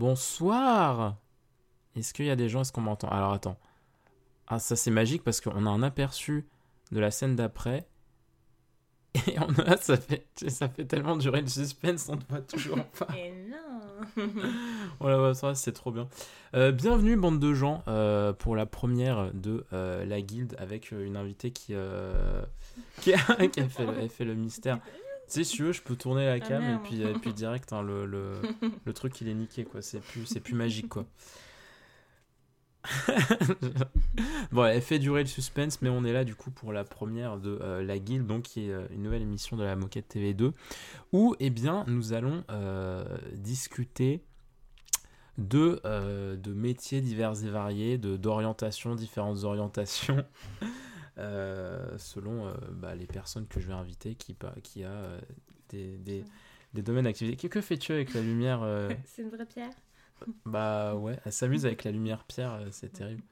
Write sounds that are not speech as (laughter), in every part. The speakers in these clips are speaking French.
bonsoir. Est-ce qu'il y a des gens Est-ce qu'on m'entend? Alors attends. Ah, ça c'est magique parce qu'on a un aperçu de la scène d'après. Et on a, ça fait, ça fait tellement durer le suspense, on ne voit toujours pas. Et non (laughs) Voilà, ouais, ça c'est trop bien. Euh, bienvenue, bande de gens, euh, pour la première de euh, la guilde avec une invitée qui, (laughs) qui, a, qui a fait, le, a fait le mystère. Sais, si tu veux, je peux tourner la cam et puis, et puis (laughs) direct, hein, le, le, (laughs) le truc il est niqué, quoi. C'est plus, c'est plus magique, quoi. (laughs) bon, elle fait durer le suspense, mais on est là du coup pour la première de euh, la guilde, donc qui est euh, une nouvelle émission de la Moquette TV2, où eh bien nous allons euh, discuter de, de métiers divers et variés, de d'orientations, différentes orientations, euh, selon euh, bah, les personnes que je vais inviter, qui, a euh, des, des, des domaines d'activité. Que, que fais-tu avec la lumière (laughs) C'est une vraie pierre bah ouais, elle s'amuse avec la lumière pierre, c'est terrible.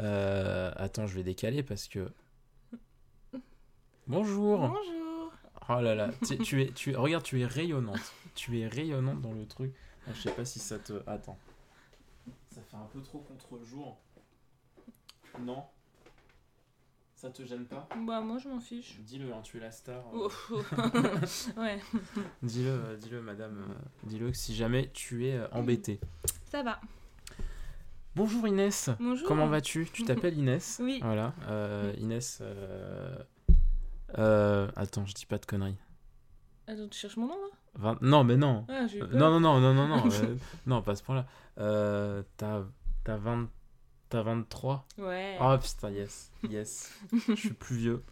Attends, je vais décaler parce que. Bonjour. Bonjour Oh là là, tu, tu es, tu, regarde, tu es rayonnante. Tu es rayonnante dans le truc. Ah, je sais pas si ça te. Attends. Ça fait un peu trop contre-jour. Non. Ça te gêne pas Bah moi je m'en fiche. Dis-le, hein, tu es la star. euh. Ouf. (laughs) (laughs) ouais, Dis-le, euh, dis-le, madame. euh, dis-le si jamais tu es euh, embêtée. ça va. Bonjour Inès. Bonjour. Comment vas-tu? Tu t'appelles Inès? (laughs) Oui. Voilà. euh, Inès. euh, euh, attends, je dis pas de conneries. Attends, tu cherches mon nom là? Vingt- Non, mais non. Ah, j'ai eu Euh, peur. non, non, non, non, non, non. euh, non, pas à ce point-là. Euh, T'as t'as 20 t'as 23 Ouais. Oh putain, yes. Yes. je suis plus vieux.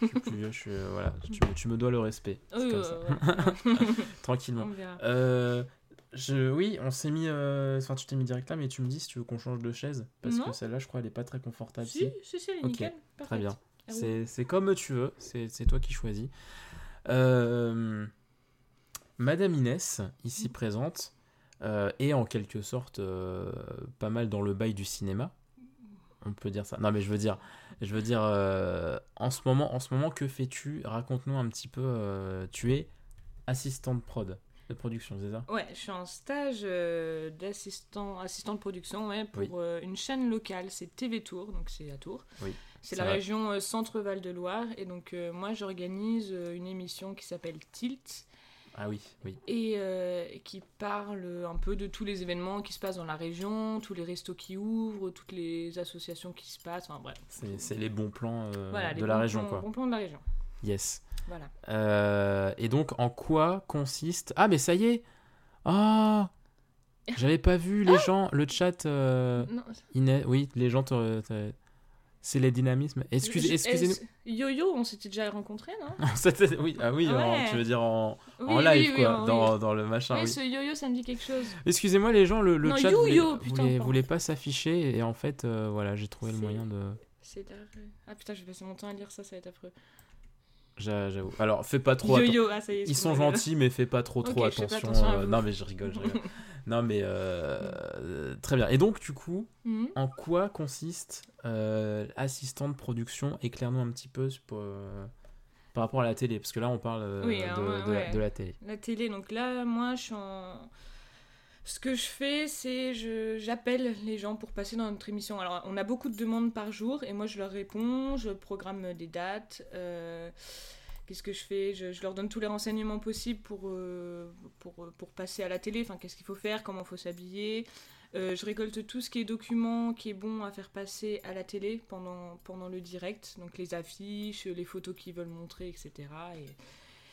Je suis plus vieux. Je suis, euh, voilà. Tu, me- tu me dois le respect. C'est Oui, comme ouais, ça. ouais. (laughs) Tranquillement. On. Euh, je, oui, on s'est mis. euh, Enfin, tu t'es mis direct là, mais tu me dis si tu veux qu'on change de chaise. Parce Non. que celle-là, je crois, elle est pas très confortable. Si, si, si, elle est Ok, nickel. Très Parfaite. bien. Ah oui. C'est comme tu veux, c'est toi qui choisis. Euh, Madame Inès, ici Mm. présente, est en quelque sorte pas mal dans le bail du cinéma. On peut dire ça. Non, mais je veux dire, je veux dire, euh, en ce moment, en ce moment, que fais-tu? Raconte-nous un petit peu. euh, tu es assistante prod de production, c'est ça? Ouais, je suis en stage euh, d'assistant assistant de production ouais, pour Oui. une chaîne locale, c'est TV Tour, donc c'est à Tours. Oui, C'est la région Centre-Val de Loire et donc moi j'organise une émission qui s'appelle Tilt Ah oui, oui. et euh, qui parle un peu de tous les événements qui se passent dans la région, tous les restos qui ouvrent, toutes les associations qui se passent, enfin bref. C'est les bons plans euh, Voilà, de la bons région, plans- quoi. bons plans de la région. Yes. Voilà. Euh, et donc, en quoi consiste. Ah, mais ça y est Ah J'avais pas vu les (laughs) gens, le chat. Non, Inès, oui, les gens. te- te- C'est les dynamismes. Excusez, excusez-nous. Yo-Yo, on s'était déjà rencontrés, non (laughs) oui, ah oui, en- Ouais. tu veux dire en, en live, oui, oui, quoi, dans, dans le machin. Oui. ce yo-yo, ça me dit quelque chose. Excusez-moi, les gens, le, le Non, chat voulait, putain, voulait, pas s'afficher. Et en fait, euh, voilà, j'ai trouvé le moyen de. C'est. Ah putain, je vais passer mon temps à lire ça, ça va être affreux. J'a- J'avoue. Alors, fais pas trop attention. Yo-yo, ah ça y est. Ils sont gentils, mais fais pas trop trop attention. euh, non, mais je rigole, je rigole. (laughs) non, mais euh, très bien. Et donc, du coup, Mhm. en quoi consiste euh, assistant de production? Éclaire-nous un petit peu pour, euh, par rapport à la télé, parce que là, on parle Oui, de, alors, ouais, de la, ouais. de la télé. La télé, donc là, moi, je suis en... Ce que je fais, c'est je j'appelle les gens pour passer dans notre émission. Alors, on a beaucoup de demandes par jour, et moi, je leur réponds, je programme des dates. euh, Qu'est-ce que je fais je, leur donne tous les renseignements possibles pour, euh, pour, pour passer à la télé. Enfin, qu'est-ce qu'il faut faire, comment il faut s'habiller. Euh, je récolte tout ce qui est documents qui est bon à faire passer à la télé pendant, pendant le direct. Donc les affiches, les photos qu'ils veulent montrer, etc. Et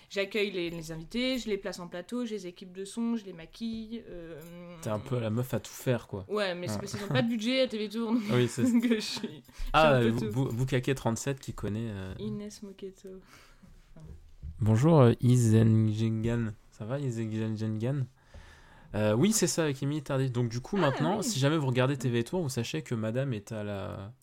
j'accueille les, les invités, je les place en plateau, je les équipe de son, je les maquille. euh, T'es un peu la meuf à tout faire, quoi. Ouais, mais c'est Ah. parce qu'ils n'ont pas de budget à TV Tour. (laughs) Oui, c'est (laughs) que je suis Ah, un peu Bou- tout. Bou- Boukake37 qui connaît. euh, Inès Moquetto. Bonjour euh, Izengengan. Ça va Izengengan euh, Oui, c'est ça, avec Émilie Tardif. Donc, du coup, Ah, maintenant, oui. si jamais vous regardez TV Tour, vous sachez que madame est à la.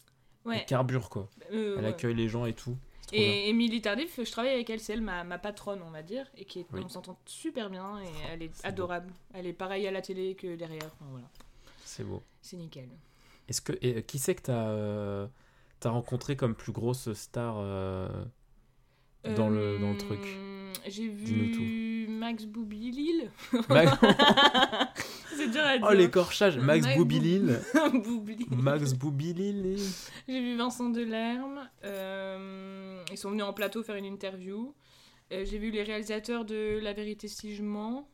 Ouais. Elle carbure, quoi. euh, Elle ouais. accueille les gens et tout. Et Émilie Tardif, je travaille avec elle, c'est elle ma, ma patronne, on va dire, et qui est, Oui. on s'entend super bien, et elle est, adorable. Elle est pareille à la télé que derrière, enfin, voilà, C'est beau. c'est nickel. Est-ce que et, euh, qui c'est que t'as euh, rencontré comme plus grosse star euh, dans le dans le truc Euh, J'ai Dis-nous Max Boubilil. Max- (laughs) c'est dur à dire. Oh, l'écorchage Max Max Boubilil. (laughs) Boubilil. Max Boubilil. J'ai vu Vincent Delerme. euh, ils sont venus en plateau faire une interview. Euh, J'ai vu les réalisateurs de La vérité si je mens.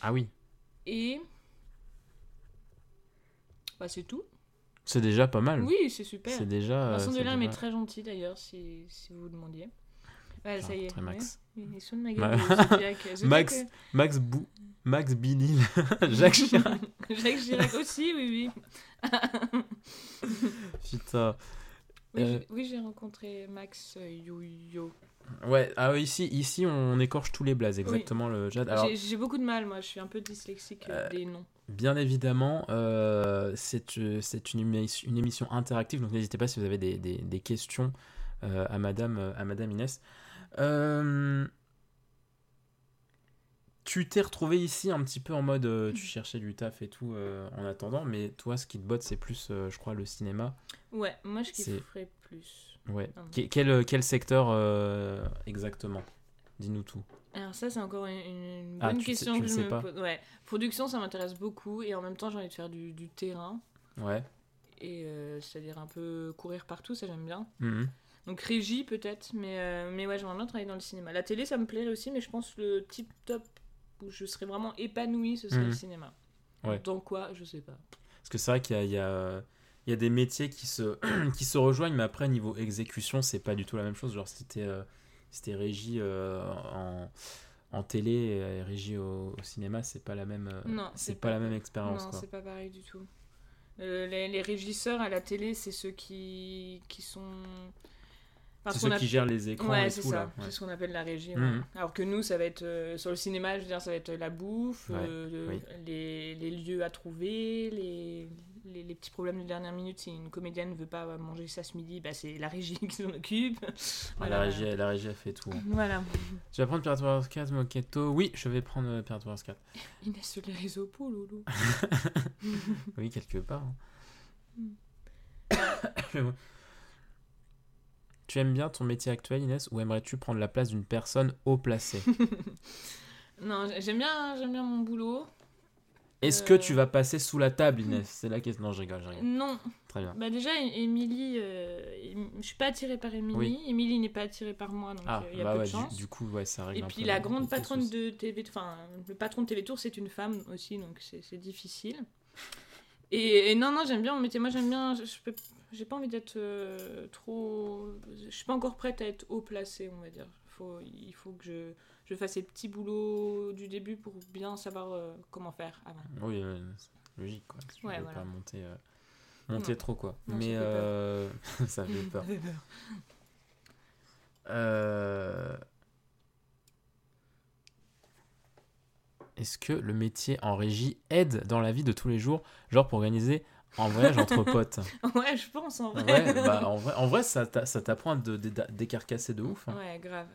Ah oui, Et. Bah, c'est tout. c'est déjà pas mal. Oui, c'est super. C'est déjà. Vincent euh, Delerme est déjà- très gentil d'ailleurs, si, si vous vous demandiez. Ouais, ça y est. Max. ouais. Il de Max- Max Bou. Max Bilil. (laughs) Jacques Chirac. (laughs) Jacques Chirac aussi, oui, oui. (laughs) Putain. Oui, Euh, j'ai- oui, j'ai rencontré Max euh, Yo-Yo. Ouais, ah ici, ici on écorche tous les blazes, exactement le Jade. Alors, J'ai- beaucoup de mal, moi, je suis un peu dyslexique euh, des noms. bien évidemment, euh, c'est une, émi- une émission interactive, donc n'hésitez pas si vous avez des, des- des questions à, Madame, à Madame Inès. Euh, tu t'es retrouvé ici un petit peu en mode euh, tu cherchais du taf et tout euh, en attendant, mais toi, ce qui te botte, c'est plus, je crois, le cinéma. Ouais, moi, je kifferais plus. Ouais. Ah. Que- quel, quel secteur exactement? Dis-nous tout. Alors ça, c'est encore une, une Ah, bonne sais- question tu que je sais me pas. pose. Ouais, production, ça m'intéresse beaucoup, et en même temps, j'ai envie de faire du, du terrain, Ouais. et c'est-à-dire un peu courir partout, ça j'aime bien. Mhm. Donc régie peut-être, mais, euh, mais ouais, j'aimerais bien travailler dans le cinéma. La télé, ça me plairait aussi, mais je pense que le tip top où je serais vraiment épanouie, ce serait Mhm. le cinéma. Ouais. Dans quoi, je sais pas. Parce que c'est vrai qu'il y a, il y, a, il y a des métiers qui se, (clears throat) qui se rejoignent, mais après, niveau exécution, c'est pas du tout la même chose. Genre, si t'es euh, t'es régie euh, en, en télé et régie au, au cinéma, c'est pas la même, Non, c'est pas, pas- la même expérience. non, c'est pas pareil du tout. Les, les régisseurs à la télé, c'est ceux qui, qui sont... C'est ceux a- qui gèrent les écrans Ouais, et c'est tout, ça. là. ouais. C'est ce qu'on appelle la régie. ouais. Mhm. Alors que nous, ça va être euh, sur le cinéma, je veux dire, ça va être la bouffe, euh, oui. les, les lieux à trouver, les, les, les petits problèmes de dernière minute. Si une comédienne ne veut pas manger ça ce midi, bah, c'est la régie (laughs) qui s'en occupe. Ah, Voilà. la, régie, la régie a fait tout. hein. Voilà. Tu vas prendre Pirate Warriors 4, Moketo Oui, je vais prendre euh, Pirate Warriors 4. Inès sur les réseaux pour Loulou. (laughs) Oui, quelque part. hein. Mm. (coughs) Tu aimes bien ton métier actuel, Inès, ou aimerais-tu prendre la place d'une personne haut placée? (laughs) Non, j'aime bien, j'aime bien mon boulot. Est-ce Euh. que tu vas passer sous la table, Inès? C'est la question. Non, je rigole, je rigole. Non, Très bien. bah déjà, Émilie, euh, je suis pas attirée par Émilie. Oui. Émilie n'est pas attirée par moi, donc Ah, il y a bah peu ouais, de chance. du, du coup, ouais, ça règle Et un puis peu la grande patronne de TV, enfin le patron de TV Tour, c'est une femme aussi, donc c'est c'est difficile. Et, et non, non, j'aime bien mon métier. Moi, j'aime bien. Je, je peux, j'ai pas envie d'être euh, trop. Je suis pas encore prête à être haut placée, on va dire. Faut, il faut que je, je fasse les petits boulots du début pour bien savoir euh, comment faire avant. Oui, euh, logique, quoi. Tu Ouais, voilà. pas monter, euh, monter Non. trop, quoi. Non, ça Mais fait peur. (laughs) ça fait peur. (laughs) Est-ce que le métier en régie aide dans la vie de tous les jours, genre pour organiser un voyage entre potes (laughs) ouais, je pense en vrai. Ouais, bah, (laughs) en vrai, en vrai ça t'a- ça t'apprend dé- décarcasser de ouf. hein. Ouais, grave.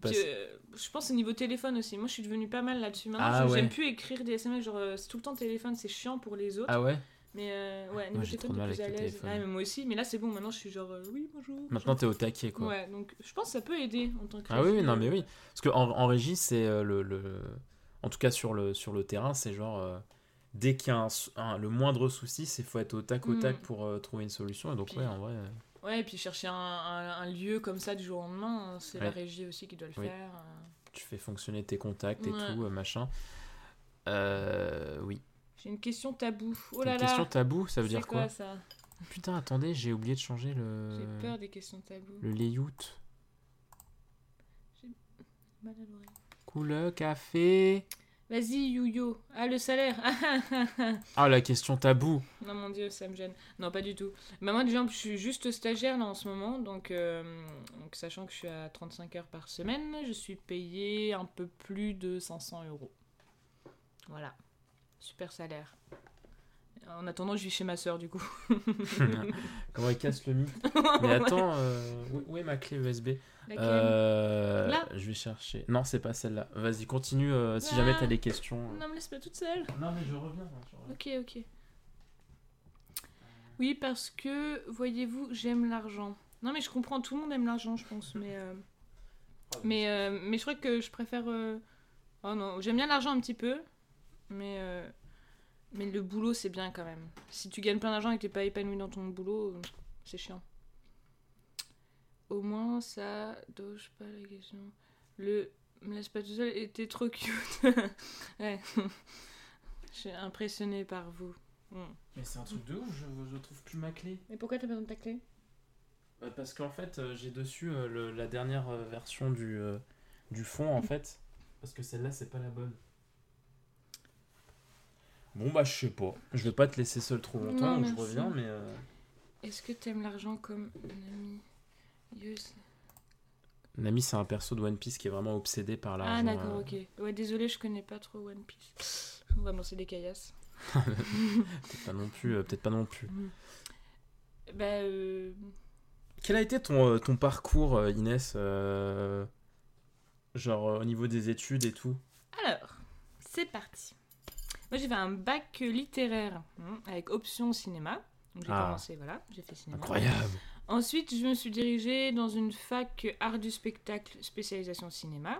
Parce- Puis, euh, je pense au niveau téléphone aussi. Moi, je suis devenue pas mal là-dessus. Maintenant, Ah ouais. j'aime plus écrire des SMS. Genre, euh, c'est tout le temps téléphone, c'est chiant pour les autres. Ah ouais? Mais euh, ouais, niveau téléphone, de t'es plus à l'aise. téléphone. Ouais, mais moi aussi. Mais là, c'est bon. Maintenant, je suis genre, euh, oui, bonjour. Maintenant t'es au taquet quoi. Ouais, donc je pense que ça peut aider en tant que. Ah oui, non mais oui. Parce qu'en en, régie, c'est le, le- En tout cas sur le, sur le terrain, c'est genre... euh, dès qu'il y a un sou- un- le moindre souci, c'est faut être au tac au Mm. tac pour euh, trouver une solution. Et donc Puis- ouais, en vrai... euh, Ouais, et puis chercher un, un- lieu comme ça du jour au lendemain, hein, c'est la régie aussi qui doit le Oui. faire. euh. tu fais fonctionner tes contacts et Ouais. tout, machin. Euh, oui. J'ai une question tabou. Oh Une là là. question tabou, ça veut dire quoi, ça? Putain, attendez, j'ai oublié de changer le... J'ai peur des questions tabou. le layout. Mal à l'oreille. Couleur, café... Vas-y, Youyo. Ah, le salaire. (laughs) Ah, la question tabou. non, mon dieu, ça me gêne. Non, pas du tout. Bah, moi, déjà, je suis juste stagiaire là en ce moment. Donc, euh, donc, sachant que je suis à 35 heures par semaine, je suis payée un peu plus de 500 euros. Voilà. Super salaire. En attendant, je vis chez ma soeur du coup. (laughs) Comment il casse le mythe (laughs) Mais attends, euh, où- où est ma clé USB Laquelle? Euh, Là? Je vais chercher. Non, c'est pas celle-là. Vas-y, continue euh, si jamais Ah. t'as des questions. Non, me laisse pas toute seule. Non, mais je reviens. hein, je reviens. Ok, ok. Oui, parce que, voyez-vous, j'aime l'argent. Non, mais je comprends, tout le monde aime l'argent, je pense. Mais, euh, mais, euh, mais je crois que je préfère euh, Oh non, j'aime bien l'argent un petit peu, mais, euh, mais le boulot c'est bien quand même. Si tu gagnes plein d'argent et que t'es pas épanoui dans ton boulot, euh, c'est chiant. Au moins ça doge pas la question. Le me laisse pas tout seul était trop cute. (laughs) ouais. Je suis impressionnée par vous. Mm. Mais c'est un truc de ouf, je, je trouve plus ma clé. Mais pourquoi t'as besoin de ta clé? Euh, Parce qu'en fait, euh, j'ai dessus euh, le- la dernière version du, du fond, en (laughs) fait. Parce que celle-là, c'est pas la bonne. Bon, bah, je sais pas. Je vais pas te laisser seul trop longtemps, donc je reviens, mais. euh, Est-ce que t'aimes l'argent comme un ami Yes. Nami, c'est un perso de One Piece qui est vraiment obsédé par l'argent. Ah d'accord, euh. ok. Ouais, désolé, je connais pas trop One Piece. Vraiment, c'est des caillasses. (laughs) Peut-être pas non plus. euh, Peut-être pas non plus. Bah, euh... Quel a été ton, euh, ton parcours, euh, Inès euh, Genre euh, au niveau des études et tout? Alors, c'est parti. Moi, j'ai fait un bac littéraire hein, avec option cinéma. Donc, j'ai Ah. commencé, voilà, j'ai fait cinéma. Incroyable Ensuite, je me suis dirigée dans une fac art du spectacle spécialisation cinéma.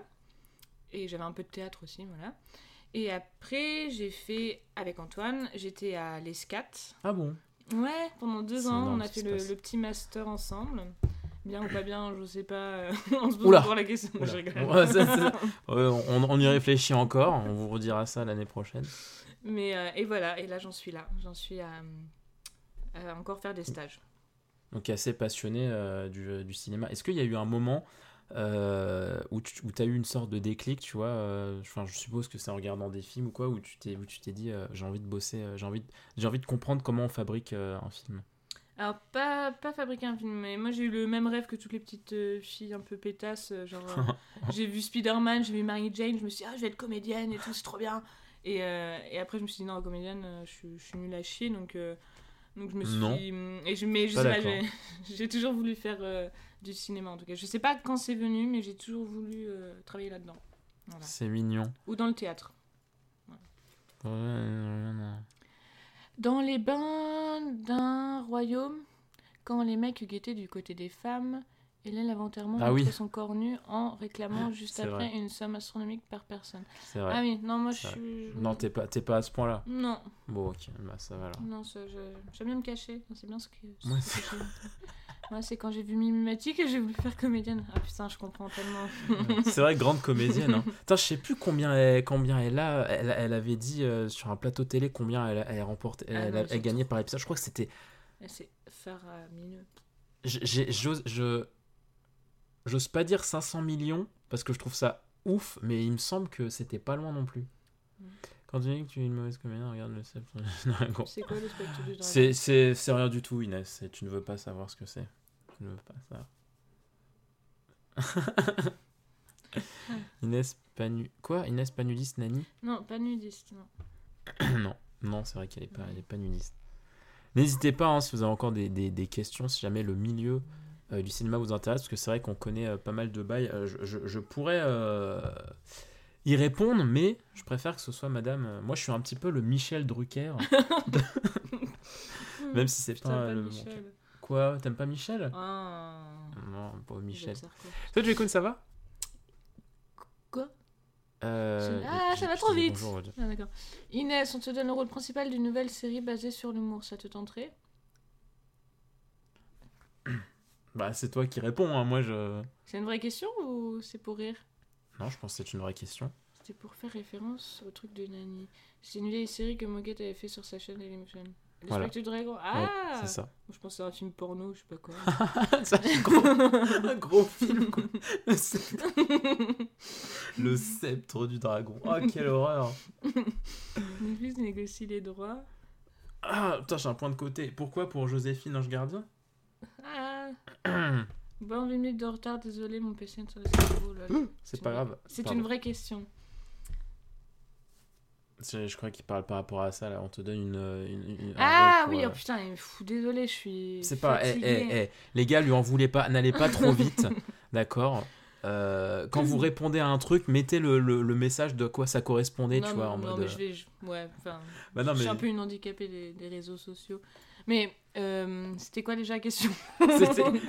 Et j'avais un peu de théâtre aussi, voilà. Et après, j'ai fait, avec Antoine, j'étais à l'ESCAT. Ah bon? Ouais, pendant deux ans, on a fait le, petit master ensemble. Bien ou pas bien, je sais pas. euh, (laughs) on se pose Oula. encore la question. Oula. Je rigole. Ouais, ça, ça- (laughs) Ouais, on, on y réfléchit encore, on vous redira ça l'année prochaine. Mais euh, et voilà, et là j'en suis là. J'en suis à, à encore faire des stages. Donc assez passionné euh, du, du cinéma. Est-ce qu'il y a eu un moment euh, où tu as eu une sorte de déclic, tu vois euh, Enfin, je suppose que c'est en regardant des films ou quoi, où tu t'es où tu t'es dit euh, j'ai envie de bosser, euh, j'ai envie de, j'ai envie de comprendre comment on fabrique euh, un film? Alors, pas, pas fabriquer un film, mais moi j'ai eu le même rêve que toutes les petites euh, filles un peu pétasses. euh, genre, euh, (laughs) j'ai vu Spider-Man, j'ai vu Mary Jane, je me suis dit, ah, je vais être comédienne et tout, c'est trop bien. Et, euh, et après, je me suis dit, non, comédienne, euh, je, suis- je suis nulle à chier, donc, euh, donc je me suis. Non. Et je, mais je Pas sais pas, d'accord. (laughs) j'ai- toujours voulu faire euh, du cinéma en tout cas. Je sais pas quand c'est venu, mais j'ai toujours voulu euh, travailler là-dedans. Voilà. C'est mignon. Ou dans le théâtre. Ouais. Dans les bains d'un royaume, quand les mecs guettaient du côté des femmes, Hélène l'inventairement Ah montrait oui. son corps nu en réclamant (laughs) juste après vrai. une somme astronomique par personne. C'est vrai. Ah oui, non, moi je suis. Non, t'es pas, pas à ce point-là. Non, Bon, ok, bah ça va alors. non, j'aime bien me cacher. C'est bien ce que. Moi, c'est- quand j'ai vu Mimimatique que j'ai voulu faire comédienne. Ah putain, je comprends tellement. C'est vrai, grande comédienne. Hein. Putain, je sais plus combien elle, combien elle a. Elle, elle avait dit euh, sur un plateau télé combien elle, elle remportait, Ah elle, non, elle c'est gagnait par épisode. Je crois que c'était. C'est faramineux. j'ai- J'ose, je, j'ose pas dire 500 millions parce que je trouve ça ouf, mais il me semble que c'était pas loin non plus. Mm. Quand tu dis que tu es une mauvaise comédienne, regarde le (laughs) gros. C'est quoi le spectre du dragon C'est, rien du tout, Inès. et Tu ne veux pas savoir ce que c'est. Tu ne veux pas savoir. (laughs) Inès Panu... Quoi? Inès Panudis Nani? Non, pas nudiste, non. (coughs) Non, non, c'est vrai qu'elle est pas, elle est pas nudiste. N'hésitez pas hein, si vous avez encore des, des- des questions, si jamais le milieu du cinéma vous intéresse, parce que c'est vrai qu'on connaît euh, pas mal de bails. Euh, je, je- je pourrais euh, y répondre, mais je préfère que ce soit Madame. euh, moi, je suis un petit peu le Michel Drucker, (laughs) même si c'est pas, pas le. Michel. Quoi T'aimes pas Michel? Ah. Non, pas Michel. Toi, Jacob, ça va? Quoi? Euh, Ah, ça va trop vite. Ah, d'accord. Inès, on te donne le rôle principal d'une nouvelle série basée sur l'humour. Ça te tenterait? Bah, c'est toi qui réponds, hein, moi je. C'est une vraie question ou c'est pour rire Non, je pense que c'est une vraie question. C'était pour faire référence au truc de Nani. C'est une vieille série que Moquette avait fait sur sa chaîne Dailymotion. Le Voilà. spectre du dragon. Ouais, Ah c'est ça. Je pense que c'est un film porno, je sais pas quoi. (laughs) Un gros, (laughs) un gros film, quoi. Le sceptre, le sceptre du dragon. Oh, quelle horreur. Fils négocie les droits. Ah, putain, j'ai un point de côté. Pourquoi pour Joséphine Ange Gardien? Ah (coughs) Bon, 20 minutes de retard, désolé, mon PC le cerveau. lol. C'est pas grave. C'est une vraie question. Je crois qu'il parle par rapport à ça, là. On te donne une. une- une- un Ah oui, euh, oh putain, il me fout, désolé, je suis. C'est pas. eh, eh, eh, Les gars, lui en voulez pas. N'allez pas trop (laughs) vite. D'accord Euh, Quand vous répondez à un truc, mettez le, le- le message de quoi ça correspondait, non, tu vois, non, en non, mode. mais euh, je vais. je- Ouais. Bah non, Je suis un peu une handicapée des, des réseaux sociaux. Mais euh, c'était quoi déjà la question (laughs)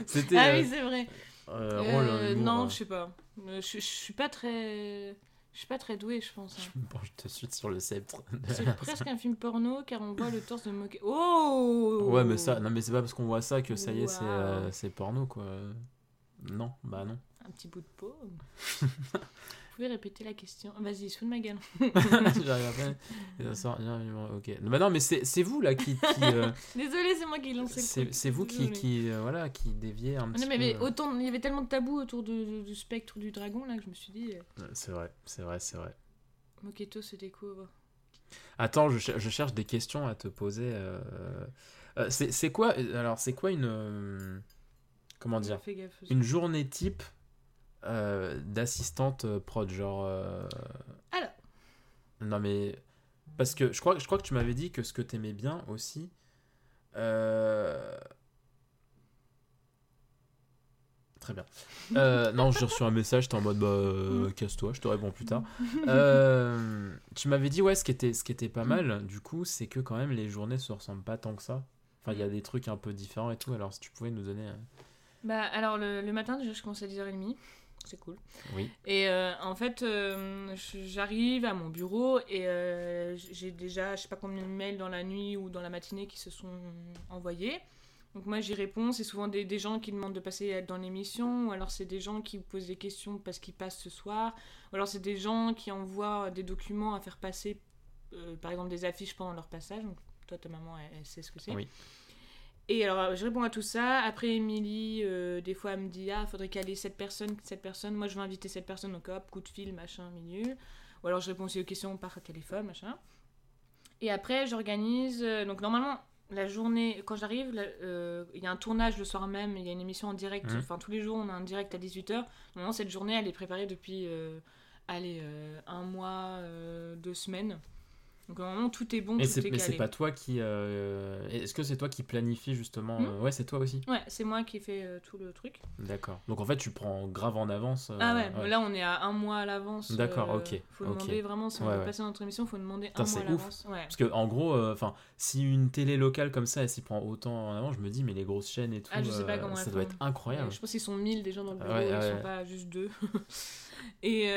C'était-. Ah euh, oui, c'est vrai. euh, rôle, Euh, non, euh. je sais pas. Euh, Je, je suis pas très. Je suis pas très douée, je pense. hein. Je me penche tout de suite sur le sceptre. C'est (laughs) presque un film porno car on voit le torse de Moquet. Oh Ouais, mais ça, non, mais c'est pas parce qu'on voit ça que ça y est, c'est euh, c'est porno, quoi. Non, bah non. Un petit bout de peau. (laughs) Pouvez répéter la question Vas-y, sous de ma gueule. J'arrive à peine. Et ça sort, bien, bien, ok. Bah non, mais c'est vous là qui. qui, euh, (laughs) Désolée, c'est moi qui ai lancé le c'est vous qui, qui, euh, voilà, qui déviez un petit Non, mais, peu. mais autant, il y avait tellement de tabous autour de, de- du spectre du dragon là que je me suis dit, euh, C'est vrai, c'est vrai, c'est vrai. Moketo se découvre. Attends, je, je cherche des questions à te poser. c'est quoi Alors, c'est quoi une. Comment dire. Une journée type euh, d'assistante prod, genre. euh, Alors. Non, mais. Parce que je crois, je crois que tu m'avais dit que ce que t'aimais bien aussi. euh, Très bien. Non, j'ai reçu un message, t'es en mode bah, euh, casse-toi, je te réponds plus tard. (laughs) Tu m'avais dit, ouais, ce qui était, ce qui était pas mal, du coup, c'est que quand même les journées se ressemblent pas tant que ça. Enfin, il y a des trucs un peu différents et tout, alors si tu pouvais nous donner. Bah, alors le, le matin, déjà, je commence à 10h30. C'est cool. Oui. Et euh, en fait, euh, j'arrive à mon bureau et euh, j'ai déjà, je sais pas combien de mails dans la nuit ou dans la matinée qui se sont envoyés. Donc moi, j'y réponds. C'est souvent des, des gens qui demandent de passer dans l'émission, ou alors c'est des gens qui posent des questions parce qu'ils passent ce soir, ou alors c'est des gens qui envoient des documents à faire passer, par exemple des affiches pendant leur passage. Donc toi, ta maman, elle, elle sait ce que c'est. Oui. Et alors, je réponds à tout ça. Après, Émilie, euh, des fois, elle me dit Ah, faudrait caler cette personne, cette personne. Moi, je veux inviter cette personne, donc hop, coup de fil, machin, milieu. Ou alors, je réponds aussi aux questions par téléphone, machin. Et après, j'organise. euh, donc, normalement, la journée, quand j'arrive, euh, il y a un tournage le soir même, il y a une émission en direct. Mhm. Enfin, tous les jours, on a un direct à 18h. Normalement, cette journée, elle est préparée depuis, euh, allez, euh, un mois, euh, deux semaines. Donc, normalement, tout est bon, Mais tout c'est est mais c'est pas toi qui. euh, Est-ce que c'est toi qui planifie justement Hmm euh, Ouais, c'est toi aussi? Ouais, c'est moi qui ai fait euh, tout le truc. D'accord. Donc en fait, tu prends grave en avance. Ah ouais, là on est à un mois à l'avance. D'accord, ok, Faut demander vraiment, si on Ouais, veut passer notre émission, faut demander Putain, un mois à c'est ouf. l'avance. Ouais. Parce que en gros, enfin, si une télé locale comme ça, elle s'y prend autant en avant, je me dis, mais les grosses chaînes et tout, Ah, je sais pas comment ça doit être incroyable. Je pense qu'ils sont 1000 déjà dans le bureau, Ouais, ils ouais. sont pas juste deux. (laughs) et,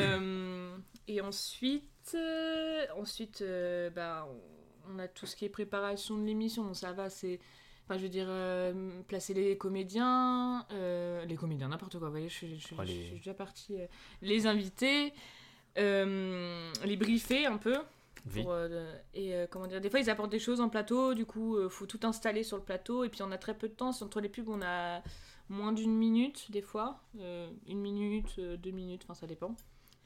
et ensuite, euh, ensuite euh, bah, on- a tout ce qui est préparation de l'émission, donc ça va, c'est. Enfin, je veux dire, euh, placer les comédiens, euh, les comédiens, n'importe quoi, vous voyez, je, Oh, je suis déjà partie. les invités, les briefer un peu. Pour, et comment dire, des fois ils apportent des choses en plateau, du coup euh, faut tout installer sur le plateau et puis on a très peu de temps. Entre les pubs on a moins d'une minute des fois, une minute, deux minutes, enfin ça dépend.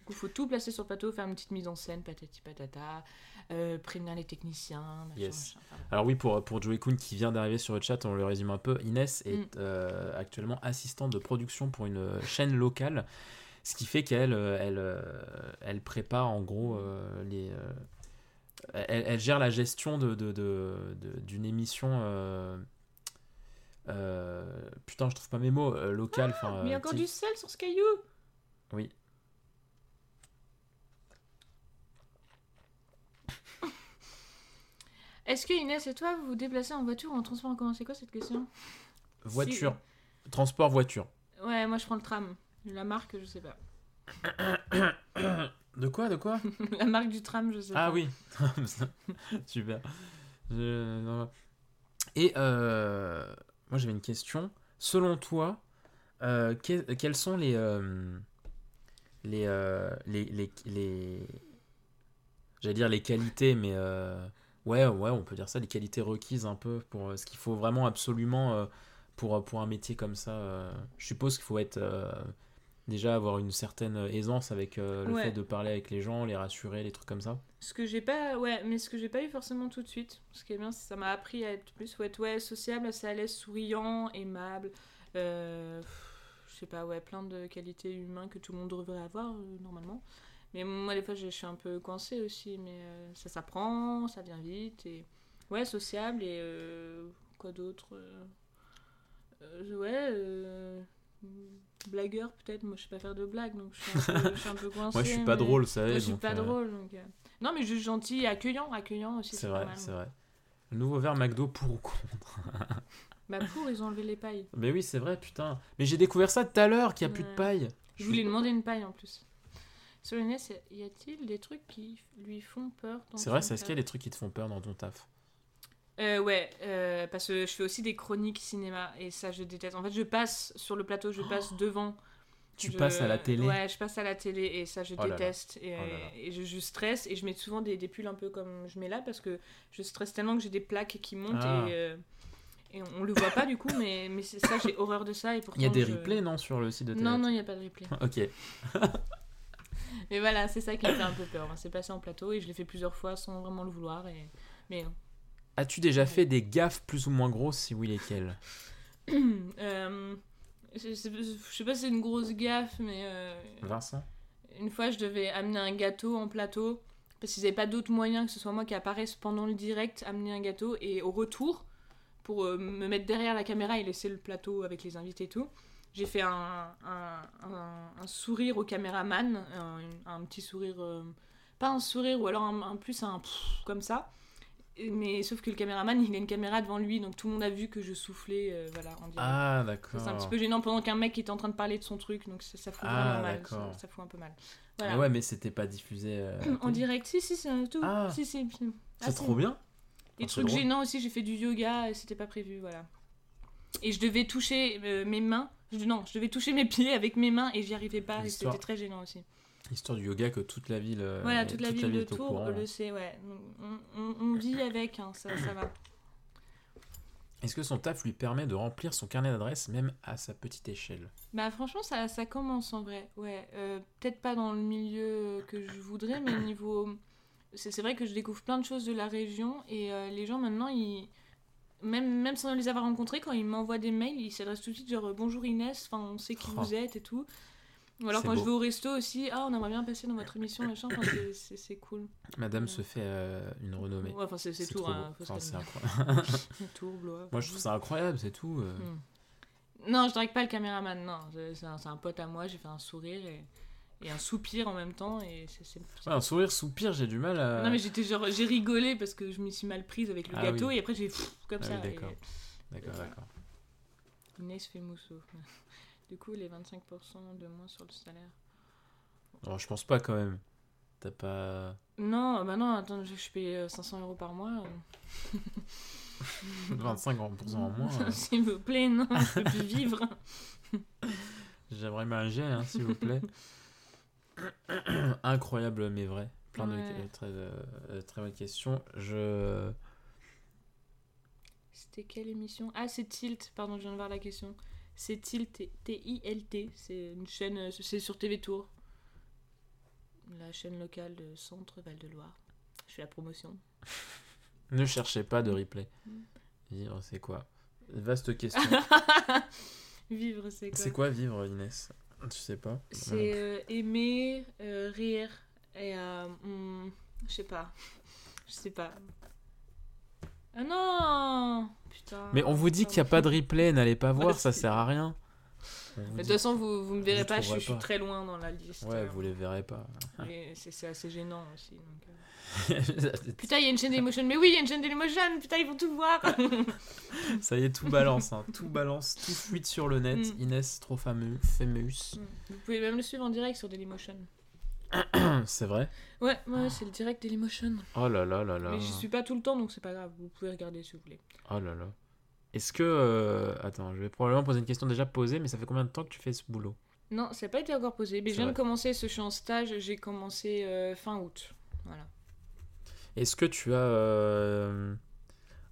Du coup faut tout placer sur le plateau, faire une petite mise en scène, patati patata, euh, prévenir les techniciens, machin, Yes. machin, Alors oui, pour, pour Joey Kuhn qui vient d'arriver sur le chat, on le résume un peu. Inès est Mm. euh, actuellement assistante de production pour une euh, chaîne locale, ce qui fait qu'elle elle, elle prépare en gros euh, les... elle, elle gère la gestion de, de- de- de- d'une émission... putain, je trouve pas mes mots. locale, enfin... Mais il y a encore du sel sur ce caillou Oui. Est-ce que Inès et toi vous vous déplacez en voiture ou en transport en commun? C'est quoi cette question? Voiture. Transport voiture. Ouais, moi je prends le tram. La marque, je sais pas. (coughs) De quoi De quoi? (laughs) La marque du tram, je sais pas. Ah oui, (laughs) super. Je-. Et euh, moi j'avais une question. Selon toi, euh, que- quelles sont les, euh, les, euh, les, les, les- j'allais dire les qualités, mais ouais, ouais, on peut dire ça, les qualités requises un peu pour euh, ce qu'il faut vraiment absolument euh, pour, pour un métier comme ça. euh. je suppose qu'il faut être euh, déjà avoir une certaine aisance avec euh, le Ouais. fait de parler avec les gens, les rassurer, les trucs comme ça. Ce que j'ai pas, ouais, mais ce que j'ai pas eu forcément tout de suite. Ce qui est bien, c'est que ça m'a appris à être plus, être ouais, sociable, assez à l'aise, souriant, aimable. Euh, je sais pas, ouais, plein de qualités humaines que tout le monde devrait avoir euh, normalement. Mais moi, des fois, je je suis un peu coincée aussi, mais euh, ça s'apprend, ça vient vite et ouais, sociable et euh, quoi d'autre euh, Ouais. Blagueur peut-être, moi je sais pas faire de blagues donc je suis un peu, je suis un peu (laughs) coincée. Moi, je suis pas mais- drôle, ça. moi, est, je suis pas drôle. Donc, Non, mais juste gentil et accueillant. Accueillant aussi, C'est vrai, c'est vrai. Nouveau verre McDo pour ou contre? (laughs) Bah, pour, ils ont enlevé les pailles. Mais oui, c'est vrai, putain. Mais j'ai découvert ça tout à l'heure qu'il n'y a plus de paille. Je voulais demander une paille en plus. Sur y a-t-il des trucs qui lui font peur dans C'est vrai, est-ce qu'il y a des trucs qui te font peur dans ton taf Euh, ouais, euh, parce que je fais aussi des chroniques cinéma et ça je déteste. En fait, je passe sur le plateau, je passe devant. Tu Je- passes à la télé Ouais, je passe à la télé et ça je Oh là là. déteste. Et, Oh là et je, je stresse et je mets souvent des, des pulls un peu comme je mets là parce que je stresse tellement que j'ai des plaques qui montent Ah. et, euh, et on, le voit pas du coup, mais, mais c'est ça, j'ai horreur de ça. Il y a des je- replays, non, sur le site de télé Non, non, il n'y a pas de replay. Ok. (laughs) Mais voilà, c'est ça qui me fait un peu peur. C'est passé en plateau et je l'ai fait plusieurs fois sans vraiment le vouloir. Et... Mais As-tu déjà fait des gaffes plus ou moins grosses Si oui, lesquelles (coughs) euh, je, sais, je sais pas si c'est une grosse gaffe, mais euh, Vincent? une fois je devais amener un gâteau en plateau parce qu'ils n'avaient pas d'autre moyen que ce soit moi qui apparaisse pendant le direct, amener un gâteau et au retour, pour euh, me mettre derrière la caméra et laisser le plateau avec les invités et tout. J'ai fait un, un, un- un sourire au caméraman, un, petit sourire, euh, pas un sourire ou alors un, plus un pfff comme ça. Mais sauf que le caméraman, il a une caméra devant lui, donc tout le monde a vu que je soufflais, euh, voilà, en direct. Ah, d'accord. C'est un petit peu gênant pendant qu'un mec est en train de parler de son truc, donc ça, ça fout Ah, vraiment mal. Ça, ça fout un peu mal. Mais Voilà. ouais, mais c'était pas diffusé. euh, en direct, si, si, c'est tout. Ah. Si, si. si. Ah, C'est si. trop bien. Des Ah, trucs gênants aussi, j'ai fait du yoga c'était pas prévu, voilà. Et je devais toucher euh, mes mains. Je, non, je devais toucher mes pieds avec mes mains et j'y arrivais pas c'était très gênant aussi. Histoire du yoga que toute la ville. euh, voilà, toute la ville de Tours courant. le sait, ouais. On, on- on vit avec, hein, ça, ça va. Est-ce que son taf lui permet de remplir son carnet d'adresses même à sa petite échelle? Bah franchement ça, ça commence en vrai, ouais. Euh, Peut-être pas dans le milieu que je voudrais, mais niveau... C'est c'est vrai que je découvre plein de choses de la région et euh, les gens maintenant, ils... Même, même sans les avoir rencontrés, quand ils m'envoient des mails, ils s'adressent tout de suite genre bonjour Inès, enfin on sait qui Oh. vous êtes et tout. Ou alors quand je vais au resto aussi, ah on aimerait bien passer dans votre émission, machin, enfin, c'est- cool. Madame Ouais. se fait euh, une renommée. Ouais, enfin c'est tout, hein, Enfin, c'est incroyable. (laughs) Blois. Moi, je trouve ça incroyable, c'est tout. euh. Hmm. Non, je drague pas le caméraman, non. C'est un, c'est un pote à moi, j'ai fait un sourire et, et un soupir en même temps. Et c'est, c'est- Ouais, un sourire soupir, j'ai du mal à. Non, mais j'étais genre, j'ai rigolé parce que je m'y suis mal prise avec le Ah gâteau oui. et après j'ai comme Ah ça. oui, d'accord. et D'accord, voilà. d'accord. Inès fait mousseau. (laughs) Du coup, les 25% de moins sur le salaire. Non, je pense pas quand même. T'as pas. Non, bah non, attends, je, je paye euh, 500 euros par mois. euh. (laughs) 25% en moins. (laughs) euh. S'il vous plaît, non, je peux plus vivre. J'aimerais manger, hein, s'il vous plaît. (coughs) Incroyable, mais vrai. Plein de très, euh, très bonnes questions. Je. C'était quelle émission? Ah, c'est Tilt, pardon, je viens de voir la question. C'est Tilt, T-I-L-T, c'est une chaîne, euh, c'est sur TV Tour. La chaîne locale de Centre Val-de-Loire. Je fais la promotion. (laughs) Ne cherchez pas de replay. Mm. Vivre, c'est quoi? Vaste question. (laughs) Vivre, c'est quoi? C'est quoi vivre, Inès? Tu sais pas C'est euh, aimer, euh, rire et euh, hmm, je sais pas. Je sais pas. Ah non Putain. Mais on vous dit qu'il n'y a pas de replay, n'allez pas (laughs) voir, ça si. sert à rien. De toute façon, vous, vous me verrez Vous pas, je, je suis très loin dans la liste. Ouais, vous les verrez pas. c'est assez gênant aussi. donc, euh. (laughs) Putain, il y a une chaîne Dailymotion. Mais oui, il y a une chaîne Dailymotion. Putain, ils vont tout voir. (laughs) Ça y est, tout balance, hein. tout balance, tout fuite sur le net. Mm. Inès, trop fameux, famous. Vous pouvez même le suivre en direct sur Dailymotion. (coughs) C'est vrai? Ouais, ouais, c'est le direct Dailymotion. Oh là là là là. Mais j'y suis pas tout le temps, donc c'est pas grave. Vous pouvez regarder si vous voulez. Oh là là. Est-ce que. euh, Attends, je vais probablement poser une question déjà posée, mais ça fait combien de temps que tu fais ce boulot? Non, ça n'a pas été encore posé. Mais je viens de commencer, ce je suis en stage. J'ai commencé euh, fin août. Voilà. Est-ce que tu as euh,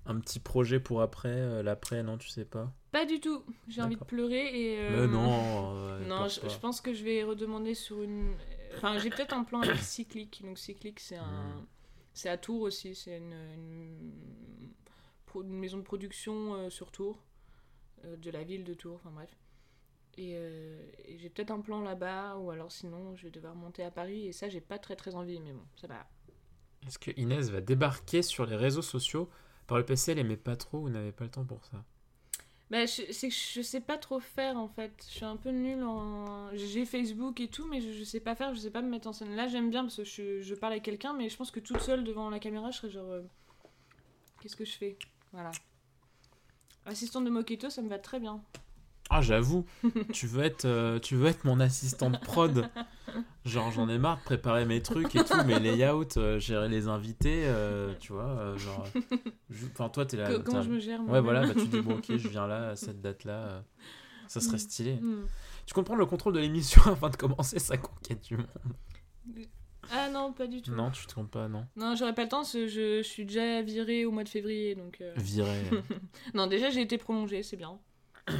un petit projet pour après L'après, non, tu sais pas? Pas du tout. J'ai envie de pleurer et. Mais non. Non, je, pense que je vais redemander sur une. Enfin, j'ai peut-être un plan (coughs) avec Cyclic. Donc, Cyclic, c'est un. Hmm. C'est à Tours aussi. C'est une, une maison de production euh, sur Tours. euh, de la ville de Tours. Enfin, bref. Et, euh, et j'ai peut-être un plan là-bas. Ou alors, sinon, je vais devoir monter à Paris. Et ça, j'ai pas très très envie. Mais bon, ça va. Est-ce que Inès va débarquer sur les réseaux sociaux Par le PC, elle aimait pas trop ou n'avait pas le temps pour ça? Bah, je, c'est que je sais pas trop faire en fait. Je suis un peu nulle en. J'ai Facebook et tout, mais je, je sais pas faire, je sais pas me mettre en scène. Là, j'aime bien parce que je, je parle avec quelqu'un, mais je pense que toute seule devant la caméra, je serais genre. euh, Qu'est-ce que je fais? Voilà. Assistante de Moquito, ça me va très bien. Ah, j'avoue, (laughs) tu veux être, euh, tu veux être mon assistante prod. Genre, j'en ai marre de préparer mes trucs et tout, mes layouts, euh, gérer les invités, euh, tu vois. euh, genre, enfin, toi, t'es là. Co- Comment je me gère moi Ouais, voilà, bah, tu dis, bon, ok, je viens là, à cette date-là. ça serait Mm. stylé. Hmm. Tu comprends le contrôle de l'émission (laughs) avant de commencer sa conquête du monde Ah non, pas du tout. Non, tu te comptes pas, non Non, j'aurais pas le temps, parce que je, je suis déjà virée au mois de février, donc... euh, Viré. (laughs) Non, déjà, j'ai été prolongée, c'est bien. (coughs)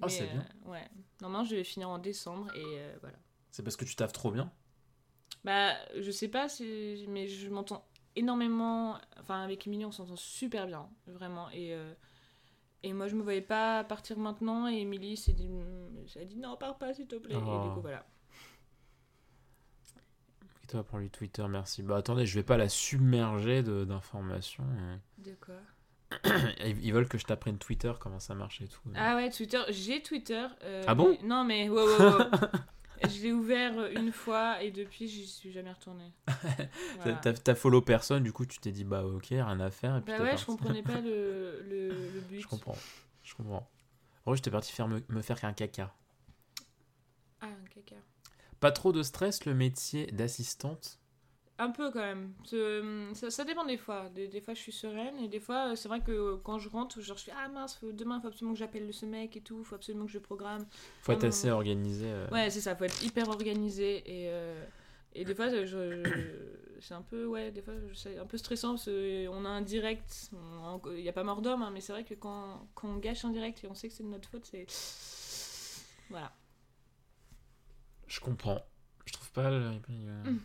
Oh, Mais, c'est bien. euh, ouais. Normalement, je vais finir en décembre, et euh, voilà. C'est parce que tu taffes trop bien Bah, je sais pas, mais je m'entends énormément... Enfin, avec Emilie, on s'entend super bien, vraiment, et... Et moi, je me voyais pas partir maintenant, et Émilie s'est dit, elle a dit non, pars pas, s'il te plaît. Et Oh. du coup, voilà. Toi, pour lui Twitter, merci. Bah attendez, je vais pas la submerger d'informations. euh. De quoi? (clears throat) Ils veulent que je t'apprenne Twitter, comment ça marche et tout. Ah ouais, Twitter, j'ai Twitter. euh, Ah bon? Mais- Non, mais wow, wow, wow. (laughs) je l'ai ouvert une fois et depuis, j'y suis jamais retournée. (laughs) T'as- Voilà. T'as follow personne, du coup tu t'es dit bah ok, rien à faire. Et puis Bah ouais, parti. je comprenais pas le, (laughs) le, le but. Je comprends, je comprends. En vrai, j'étais parti faire me, me faire qu'un caca. Ah, un caca. Pas trop de stress le métier d'assistante? Un peu quand même. Ce- Ça, ça dépend des fois. Des, des fois, je suis sereine et des fois, c'est vrai que euh, quand je rentre, genre, je fais Ah mince, faut, demain, il faut absolument que j'appelle ce mec et tout, faut absolument que je programme. Faut être non, assez organisé. euh. Ouais, c'est ça, faut être hyper organisé et. euh, Et des fois, je, je- c'est un peu, ouais, des fois, c'est un peu stressant parce qu'on a un direct, il n'y a pas mort d'homme, hein, mais c'est vrai que quand, quand on gâche un direct et on sait que c'est de notre faute, c'est. Voilà. Je comprends. Je trouve pas le Mm.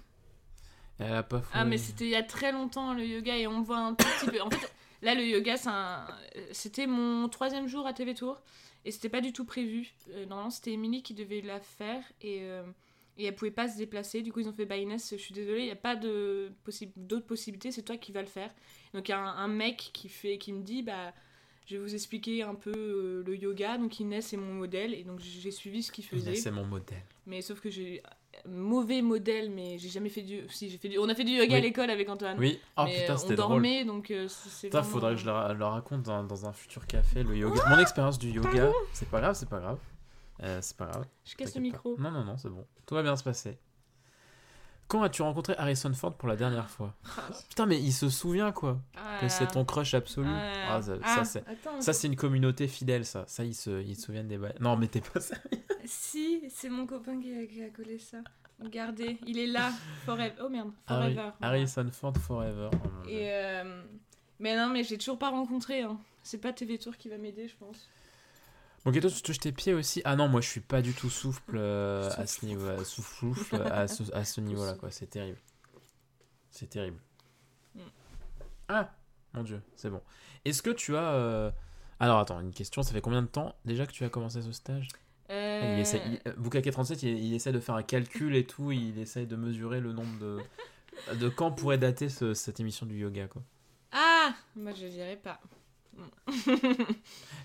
Elle a pas fou. Ah, mais c'était il y a très longtemps le yoga et on voit un tout petit peu. En fait, là, le yoga, un- c'était mon troisième jour à TV Tour et c'était pas du tout prévu. Euh, normalement, c'était Émilie qui devait la faire et, euh, et elle pouvait pas se déplacer. Du coup, ils ont fait bah Inès, je suis désolée, il n'y a pas d'autres possibilités, c'est toi qui vas le faire. Donc, il y a un, un mec qui, fait, qui me dit bah. Je vais vous expliquer un peu euh, le yoga. Donc Inès est mon modèle et donc j'ai suivi ce qu'il faisait. C'est mon modèle. Mais sauf que j'ai mauvais modèle, mais j'ai jamais fait du. Si j'ai fait du. On a fait du yoga Oui. à l'école avec Antoine. Oui. Oh mais putain, euh, c'était on drôle. dormait, donc euh, c'est Putain, vraiment- faudrait que je leur, leur raconte dans, dans un futur café le yoga. Mon expérience du yoga. C'est pas grave, c'est pas grave. Euh, c'est pas grave. Je casse le pas. micro. Non, non, non, c'est bon. Tout va bien se passer. Quand as-tu rencontré Harrison Ford pour la dernière fois (laughs) Putain, mais il se souvient quoi Ah, Que c'est ton crush absolu. ah, Ah, ça, ah, ça, c'est. attends, Ça, c'est une communauté fidèle, ça. Ça, ils se, ils se souviennent des bails. Non, mais t'es pas ça. Si, c'est mon copain qui a, qui a collé ça. Regardez, il est là. Forever. Oh merde, Forever. Harrison Ford Forever. Oh. Et euh, Mais non, mais j'ai toujours pas rencontré. Hein. C'est pas TV Tour qui va m'aider, je pense. Donc, et toi, tu touches tes pieds aussi? Ah non, moi, je suis pas du tout souffle euh, à ce niveau, à, souffle, à ce, à ce (laughs) niveau-là, quoi. C'est terrible. C'est terrible. Mm. Ah, mon dieu, c'est bon. Est-ce que tu as. euh, Alors, attends, une question. Ça fait combien de temps déjà que tu as commencé ce stage? Euh, il essaie, il- euh, Bukake 37, il, il essaie de faire un calcul et tout. Il essaie de mesurer le nombre de. De quand pourrait dater ce- cette émission du yoga, quoi. Ah Moi, je dirais pas. (laughs)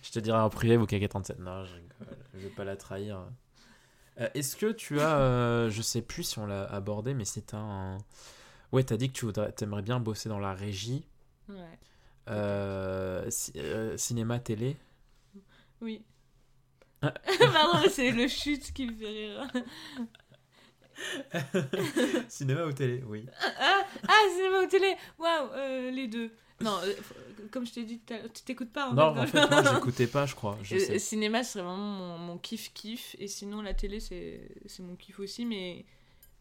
Je te dirai en privé, Bukake 37. Non, je rigole. Je vais pas la trahir. Euh, Est-ce que tu as. euh, je sais plus si on l'a abordé, mais c'est un. Ouais, t'as dit que tu voudrais, aimerais bien bosser dans la régie, Ouais. euh, ci- cinéma, télé. Oui. Ah. (laughs) Pardon, c'est le chute qui me fait rire. (laughs) cinéma ou télé, oui. Ah, ah cinéma ou télé Waouh, les deux. Non, euh, f- comme je t'ai dit, tu t'écoutes pas en non, fait. en fait, moi, (laughs) j'écoutais pas, je crois. Je Euh, sais. cinéma, c'est vraiment mon, mon kiff-kiff. Et sinon, la télé, c'est mon kiff aussi, mais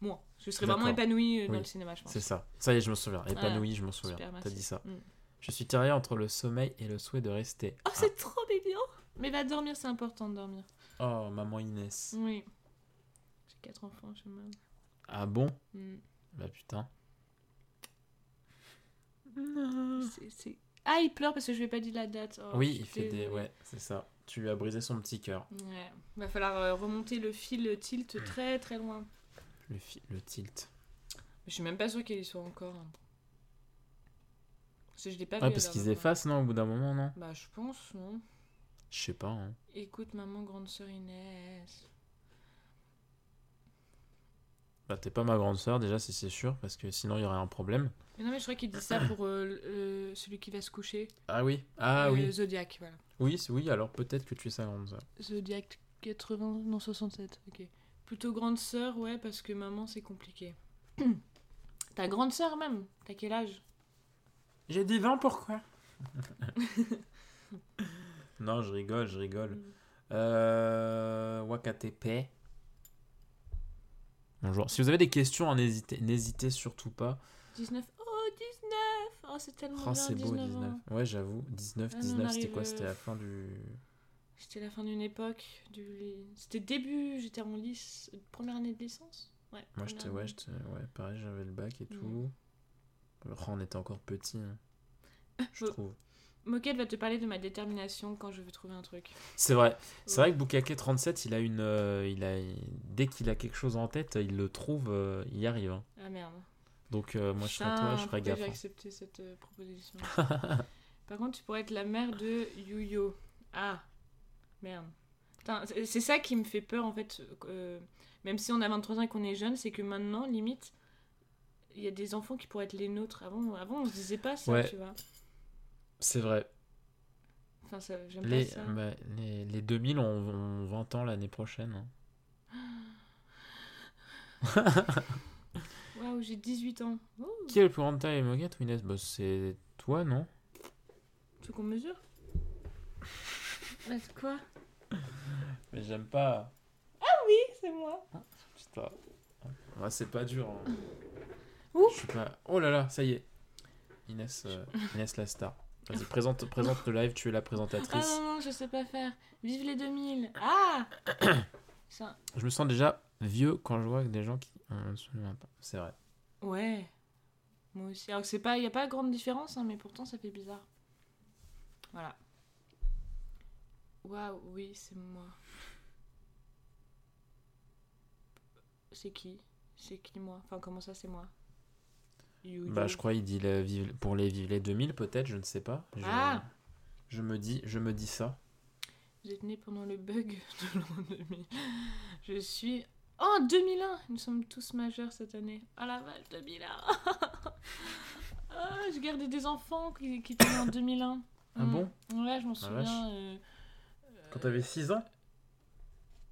moi. Je serais vraiment épanouie euh, dans le cinéma, je pense. C'est ça. Ça y est, je me souviens. Épanoui, je m'en souviens. T'as dit ça. Mm. Je suis tiraillé entre le sommeil et le souhait de rester. Oh, c'est trop mignon Mais va dormir, c'est important de dormir. Oh, maman Inès. Oui. J'ai quatre enfants, je me... Ah bon? Mm. Bah putain. C'est- c'est- Ah, il pleure parce que je lui ai pas dit la date. Oh, oui, il fait des. Ouais, c'est ça. Tu lui as brisé son petit cœur. Ouais. Va falloir euh, remonter le fil tilt (clears throat) très très loin. Le, fi- le tilt. Je suis même pas sûre qu'il y soit encore. hein. Parce que je l'ai pas Ouais, vu. parce qu'ils effacent, non, au bout d'un moment, non? Bah, je pense, non. Je sais pas. hein. Écoute, maman, grande sœur Inès. Bah, t'es pas ma grande sœur, déjà, si c'est sûr, parce que sinon, il y aurait un problème. Mais non, mais je crois qu'il dit ça pour euh, celui qui va se coucher. Ah oui Ah Euh, oui. Zodiac, voilà. Oui, c'est- oui, alors peut-être que tu es sa grande sœur. Zodiac 80, non 67, ok. Plutôt grande sœur, ouais, parce que maman c'est compliqué. (clears throat) Ta grande sœur même T'as quel âge? J'ai dit 20, pourquoi? (laughs) Non, je rigole, je rigole. Mm. Euh, Wakatepe. Bonjour. Si vous avez des questions, hein, n'hésitez, n'hésitez surtout pas. 19. Oh, 19 Oh, c'est tellement Oh, bien, c'est beau, 19 19. ans. Ouais, j'avoue. 19, Ah, nous, 19, on c'était quoi? euh, C'était la fin du. C'était la fin d'une époque. Du... C'était début, j'étais en lice... première année de licence Ouais. Moi, j'étais, ouais, j'étais, ouais, pareil, j'avais le bac et tout. Oh, on était encore petits, hein, je trouve. Moquette va te parler de ma détermination quand je veux trouver un truc. C'est vrai. C'est vrai que Bukake 37, il a une, euh, il a, dès qu'il a quelque chose en tête, il le trouve, euh, il y arrive. hein. Ah merde. Donc euh, moi, je serais toi, je pourquoi gaffe. J'ai hein. accepté cette proposition? (laughs) Par contre, tu pourrais être la mère de Yuyo. Ah, merde. C'est ça qui me fait peur en fait. même si on a 23 ans et qu'on est jeune, c'est que maintenant, limite, il y a des enfants qui pourraient être les nôtres. Avant, avant on se disait pas ça, Ouais. tu vois. C'est vrai. Enfin, ça, j'aime Les, pas ça. bah, les, les 2000 ont, ont 20 ans l'année prochaine. hein. Waouh, j'ai 18 ans. Oh, Qui est le plus grand de taille, Moquette ou Inès bah, C'est toi, non? Tu veux qu'on mesure? Bah, c'est quoi? Mais j'aime pas. Oui, c'est moi. Putain. Ouais, c'est pas dur. hein. Ouh. Je suis pas. Oh là là, ça y est. Inès, euh, Inès la star. Vas-y, présente, présente le live, tu es la Ah présentatrice. non, non, je sais pas faire. Vive les 2000. Ah (coughs) Ça, Je me sens déjà vieux quand je vois des gens qui. pas. C'est vrai. Ouais. Moi aussi. Alors c'est pas, il y a pas grande différence, hein, mais pourtant ça fait bizarre. Voilà. Waouh, oui, c'est moi. C'est qui? C'est qui moi? Enfin, comment ça, c'est moi? You, Bah, je crois il dit pour les vivre les 2000 peut-être, je ne sais pas. Je, Ah. je me dis, je me dis ça. Êtes né pendant le bug (laughs) de l'an 2000. Je suis. Oh, 2001 Nous sommes tous majeurs cette année. Oh la vache, 2001 (laughs) ah, J'ai gardé des enfants qui, qui étaient en 2001. Ah Mm. bon Ouais, je m'en Ah, souviens. euh, Quand t'avais 6 ans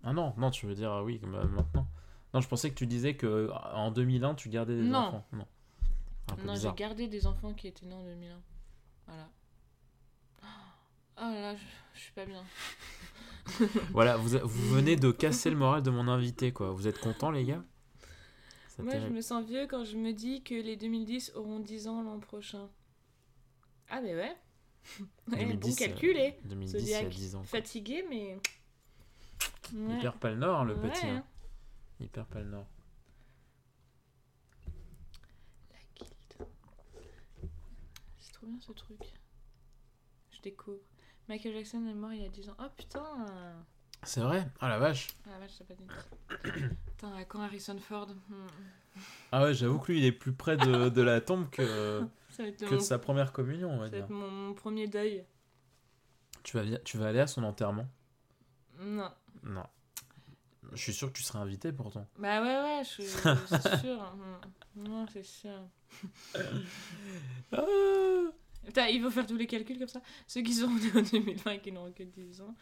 Ah non, non, tu veux dire ah oui, euh, maintenant. Non, je pensais que tu disais que en 2001 tu gardais des Non. enfants. Non. Un peu Non, j'ai gardé des enfants qui étaient nés en 2001. Voilà. Oh là là, je, je suis pas bien. (laughs) Voilà, vous, vous venez de casser le moral de mon invité, quoi. Vous êtes content, les gars? Moi, je me sens vieux quand je me dis que les 2010 auront 10 ans l'an prochain. Ah, mais ouais. (laughs) Ouais, 2010, bon calcul, eh. euh, 2010, il y a Zodiac. 10 ans. quoi. Fatigué, mais. Ouais. Il perd pas le nord, hein, le Ouais, petit. hein. hein. Il perd pas le nord. La guilde. C'est trop bien ce truc? Je découvre. Michael Jackson est mort il y a 10 ans. Oh putain C'est vrai? Ah la vache Ah la vache, t'as pas dit. Putain, à quand Harrison Ford? Hmm. Ah ouais, j'avoue que lui, il est plus près de, de la tombe que, (laughs) Ça va que mon... de sa première communion, on va ça va dire. être mon, mon premier deuil. Tu vas, tu vas aller à son enterrement? Non. Non. Je suis sûr que tu seras invité pourtant. Bah ouais, ouais, je, c'est sûr. Hmm. Non, c'est sûr. Ah Putain, il faut faire tous les calculs comme ça. Ceux qui seront nés en 2020 et qui n'auront que 10 ans,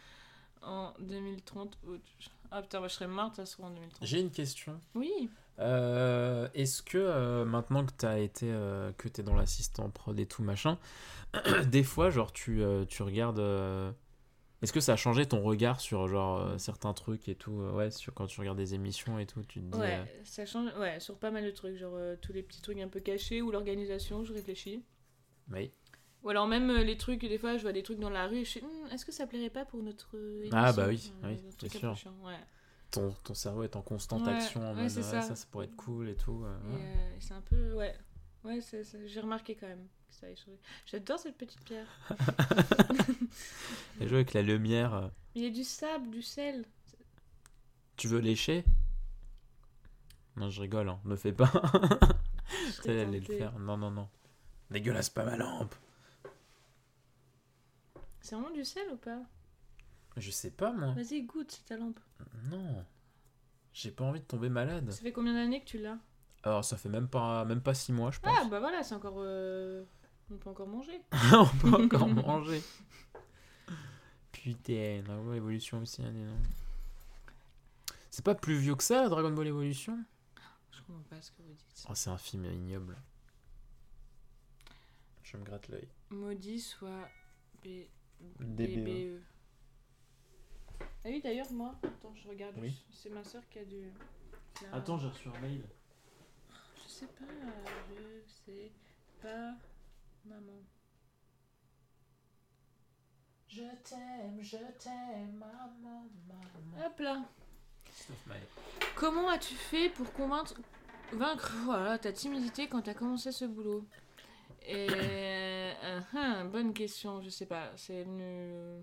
en 2030, août. Ah putain, moi je serais morte, ça sera en 2030. J'ai une question. Oui. Euh, Est-ce que euh, maintenant que tu as été euh, que tu es dans l'assistant prod et tout machin, (clears throat) des fois genre tu, tu regardes est-ce que ça a changé ton regard sur genre euh, certains trucs et tout euh, ouais sur quand tu regardes des émissions et tout tu te dis Ouais, euh, ça change. Ouais, sur pas mal de trucs, genre tous les petits trucs un peu cachés ou l'organisation, je réfléchis. oui. Ou alors même les trucs, des fois je vois des trucs dans la rue et je suis Hum, est-ce que ça plairait pas pour notre émission? Ah, bah oui, oui, c'est sûr. Ouais. ton, ton cerveau est en constante Ouais, action en ouais, mode ça. ça. ça pourrait être cool et tout c'est un peu. Ouais. Ouais, j'ai remarqué quand même que ça. J'adore cette petite pierre. (laughs) Et jouer avec la lumière euh, Il y a du sable, du sel. tu veux lécher? Non je rigole hein, ne fais pas (laughs) Je Tu elle allait le faire non non non dégueulasse pas ma lampe C'est vraiment du sel ou pas? Je sais pas moi Vas-y, goûte, c'est ta lampe. Non. J'ai pas envie de tomber malade. Ça fait combien d'années que tu l'as? Alors ça fait même pas même pas 6 mois je pense. Ah, bah voilà, c'est encore. euh, On peut encore manger. (laughs) On peut encore (laughs) manger. Putain, la voie évolution aussi, hein. C'est pas plus vieux que ça, Dragon Ball Evolution? Je comprends pas ce que vous dites. Oh, c'est un film ignoble. Je me gratte l'œil. Maudit soit B... DBE. DBE. Ah oui, d'ailleurs, moi, attends, je regarde. Oui. C'est ma soeur qui a a- Attends, j'ai reçu un mail. Je sais pas, je sais pas, maman. Je t'aime, je t'aime, maman, maman. Hop là. Comment as-tu fait pour convaincre, vaincre voilà, ta timidité quand t'as commencé ce boulot? Et euh, ah, bonne question, je sais pas. C'est venu. euh.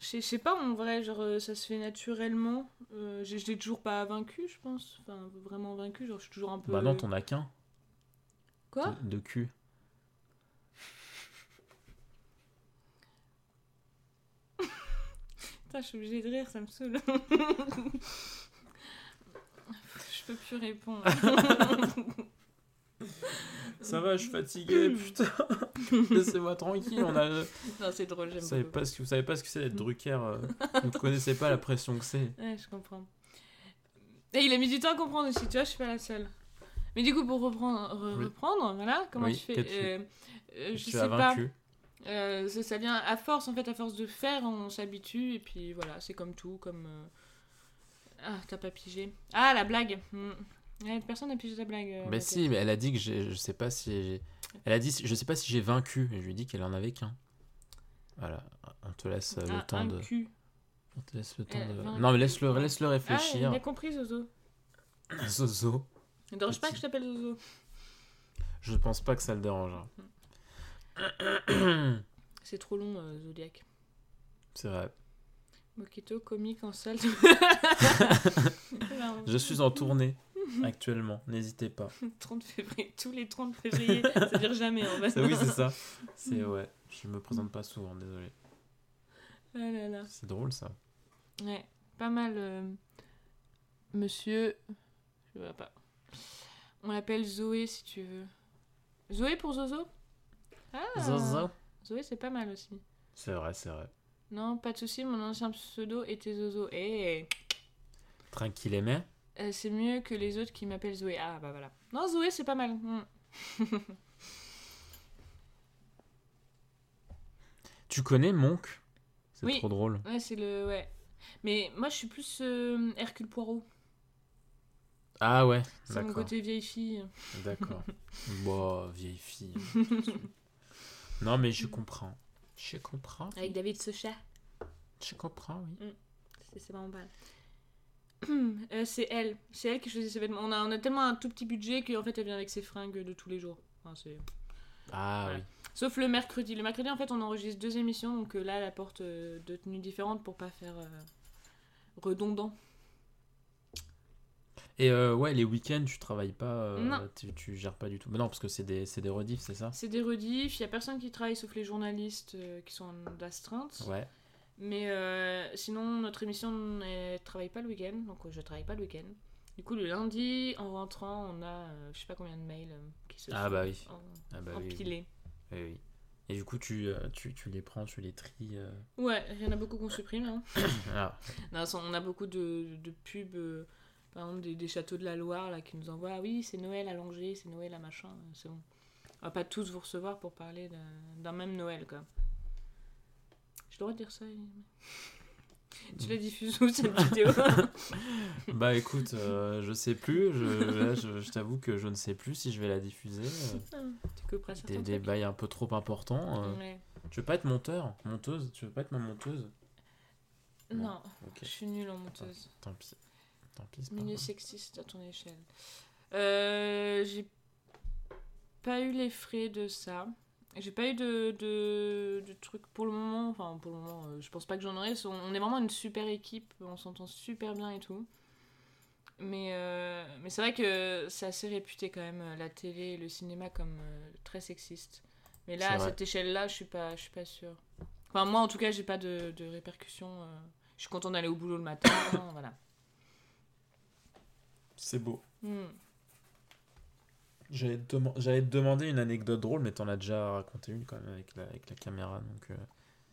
Je sais- pas en vrai, genre euh, ça se fait naturellement. Euh, j'ai- je l'ai toujours pas vaincu, je pense. Enfin, vraiment vaincu, genre je suis toujours un peu. Bah non, t'en as qu'un. Quoi de, de cul. (laughs) Putain, je suis obligée de rire, ça me saoule. (laughs) je peux plus répondre. (laughs) Ça va, je suis fatigué, putain. Laissez-moi tranquille. On a... non, c'est drôle, vous, j'aime savez beaucoup. pas ce que... vous savez pas ce que c'est d'être Drucker. euh, Vous ne connaissez pas la pression que c'est. Ouais, je comprends. Et il a mis du temps à comprendre aussi, tu vois, je suis pas la seule. Mais du coup, pour reprendre, re- Oui. reprendre voilà, comment Oui, tu fais qu'as-tu- euh, euh, Je tu sais as pas. Euh, ça, ça vient à force, en fait, à force de faire, on s'habitue, et puis voilà, c'est comme tout, comme... euh, Ah, t'as pas pigé. Ah, la blague Hmm. Personne n'a pigé ta blague. euh, Mais Mathieu. si, mais elle a dit que je sais pas si elle a dit je sais pas si j'ai vaincu et je lui ai dit qu'elle en avait qu'un. Voilà, on te laisse le Un- temps un de cul. on te laisse le temps Euh, de. Non, mais laisse-le laisse-le Ah, réfléchir. il a compris, Zozo. (coughs) Zozo. Ne dérange pas que je t'appelle Zozo. Je pense pas que ça le dérangera. (clears throat) C'est trop long, euh, Zodiac. C'est vrai. Moquito, comique en salle. (laughs) Je suis en tournée actuellement, n'hésitez pas. (laughs) 30 février, tous les 30 février, c'est-à-dire jamais en fait. Ça, oui, c'est ça. (laughs) C'est ouais, je me présente pas souvent, désolé. Ah là là. C'est drôle ça. Ouais, pas mal. euh, Monsieur. Je vois pas. On l'appelle Zoé si tu veux. Zoé pour Zozo? Ah Zozo. Zoé, c'est pas mal aussi. C'est vrai, c'est vrai. Non, pas de souci, mon ancien pseudo était Zozo. Eh, Tranquille aimé. euh, c'est mieux que les autres qui m'appellent Zoé. Ah bah voilà. Non, Zoé, c'est pas mal. Hmm. (laughs) Tu connais Monk? C'est Oui. trop drôle. Ouais, c'est le. Ouais. Mais moi, je suis plus euh, Hercule Poirot. Ah ouais, C'est mon côté vieille fille. D'accord. (laughs) bon, vieille fille. non, mais je comprends. Je comprends. Avec David Socha. Je comprends, oui. C'est c'est vraiment pas mal. (clears throat) Euh, c'est elle. C'est elle qui choisit ses vêtements. On a, on a tellement un tout petit budget qu'en fait, elle vient avec ses fringues de tous les jours. Enfin, Ah Voilà. oui. Sauf le mercredi. Le mercredi, en fait, on enregistre deux émissions. Donc euh, là, elle apporte euh, deux tenues différentes pour pas faire euh, redondant. Et euh, ouais, les week-ends, tu travailles pas, euh, Non. tu, tu gères pas du tout. Mais non, parce que c'est des, c'est des rediffs, c'est ça? C'est des rediffs. Il y a personne qui travaille sauf les journalistes euh, qui sont en d'astreinte. Ouais. Mais sinon, notre émission ne travaille pas le week-end, donc je travaille pas le week-end. Du coup, le lundi, en rentrant, on a je sais pas combien de mails qui se Ah font bah oui. en- Ah bah oui, oui. empilés. Oui, oui. Et du coup, tu, tu, tu les prends, tu les tries. euh. Ouais, il y en a beaucoup qu'on supprime. Hein. (coughs) Ah, Non, on a beaucoup de, de pubs, par exemple des, des châteaux de la Loire là, qui nous envoient Ah oui, c'est Noël à Langers, c'est Noël à machin, euh, c'est bon. On va pas tous vous recevoir pour parler d'un- même Noël, quoi. J'ai le droit de dire ça Tu la diffuses où cette vidéo? (laughs) Bah écoute, euh, je sais plus. Je, là, je, je t'avoue que je ne sais plus si je vais la diffuser. euh, Tu des, des bails un peu trop importants. euh. Ouais. Tu veux pas être monteur? Monteuse? Tu veux pas être ma monteuse? Non. Non, je suis nulle en monteuse. tant pis. Tant pis, Milieu sexiste à ton échelle. Euh, j'ai pas eu les frais de ça. J'ai pas eu de, de, de trucs pour le moment. Enfin, pour le moment, euh, je pense pas que j'en aurai. On est vraiment une super équipe. On s'entend super bien et tout. Mais, euh, mais c'est vrai que c'est assez réputé quand même, la télé et le cinéma, comme euh, très sexiste. Mais là, à cette échelle-là, je suis pas, je suis pas sûre. Enfin, moi, en tout cas, j'ai pas de, de répercussions. je suis contente d'aller au boulot le matin. (coughs) voilà. C'est beau. Hmm. J'allais te, te demander une anecdote drôle, mais t'en as déjà raconté une quand même avec la, avec la caméra. Donc, euh,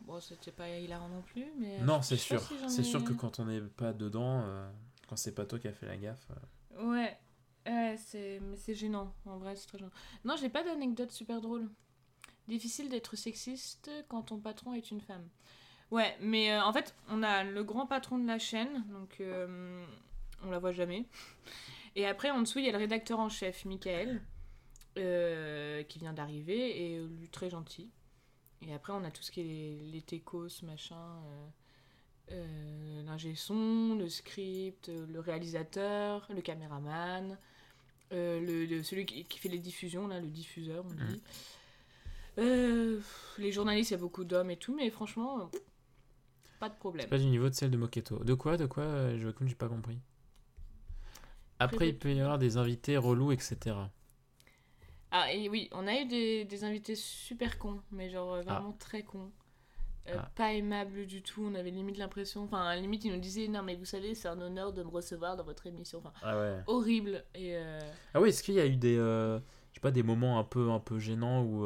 Bon, c'était pas hilarant non plus, mais. Non, c'est sûr. si c'est ai- sûr que quand on n'est pas dedans, euh, quand c'est pas toi qui as fait la gaffe. euh, Ouais, ouais c'est... mais c'est gênant, en vrai, c'est très gênant. Non, j'ai pas d'anecdote super drôle. Difficile d'être sexiste quand ton patron est une femme. Ouais, mais euh, en fait, on a le grand patron de la chaîne, donc on la voit jamais. Et après, en dessous, il y a le rédacteur en chef, Michael, euh, qui vient d'arriver, et lui, très gentil. Et après, on a tout ce qui est les, les techos, machin, euh, euh, l'ingé son, le script, le réalisateur, le caméraman, le, le- celui qui, qui fait les diffusions, là, le diffuseur, on dit. Euh, les journalistes, il y a beaucoup d'hommes et tout, mais franchement, pas de problème. C'est pas du niveau de celle de Moketo. De quoi De quoi Joachim, j'ai pas compris. Après, il peut y avoir des invités relous, etc. Ah, et oui, on a eu des, des invités super cons, mais genre euh, vraiment très cons. Euh, Ah. Pas aimables du tout, on avait limite l'impression, enfin, à la limite, ils nous disaient Non, mais vous savez, c'est un honneur de me recevoir dans votre émission. Enfin, Ah ouais. horrible. Et euh, Ah oui, est-ce qu'il y a eu des, euh, je sais pas, des moments un peu, un peu gênants ou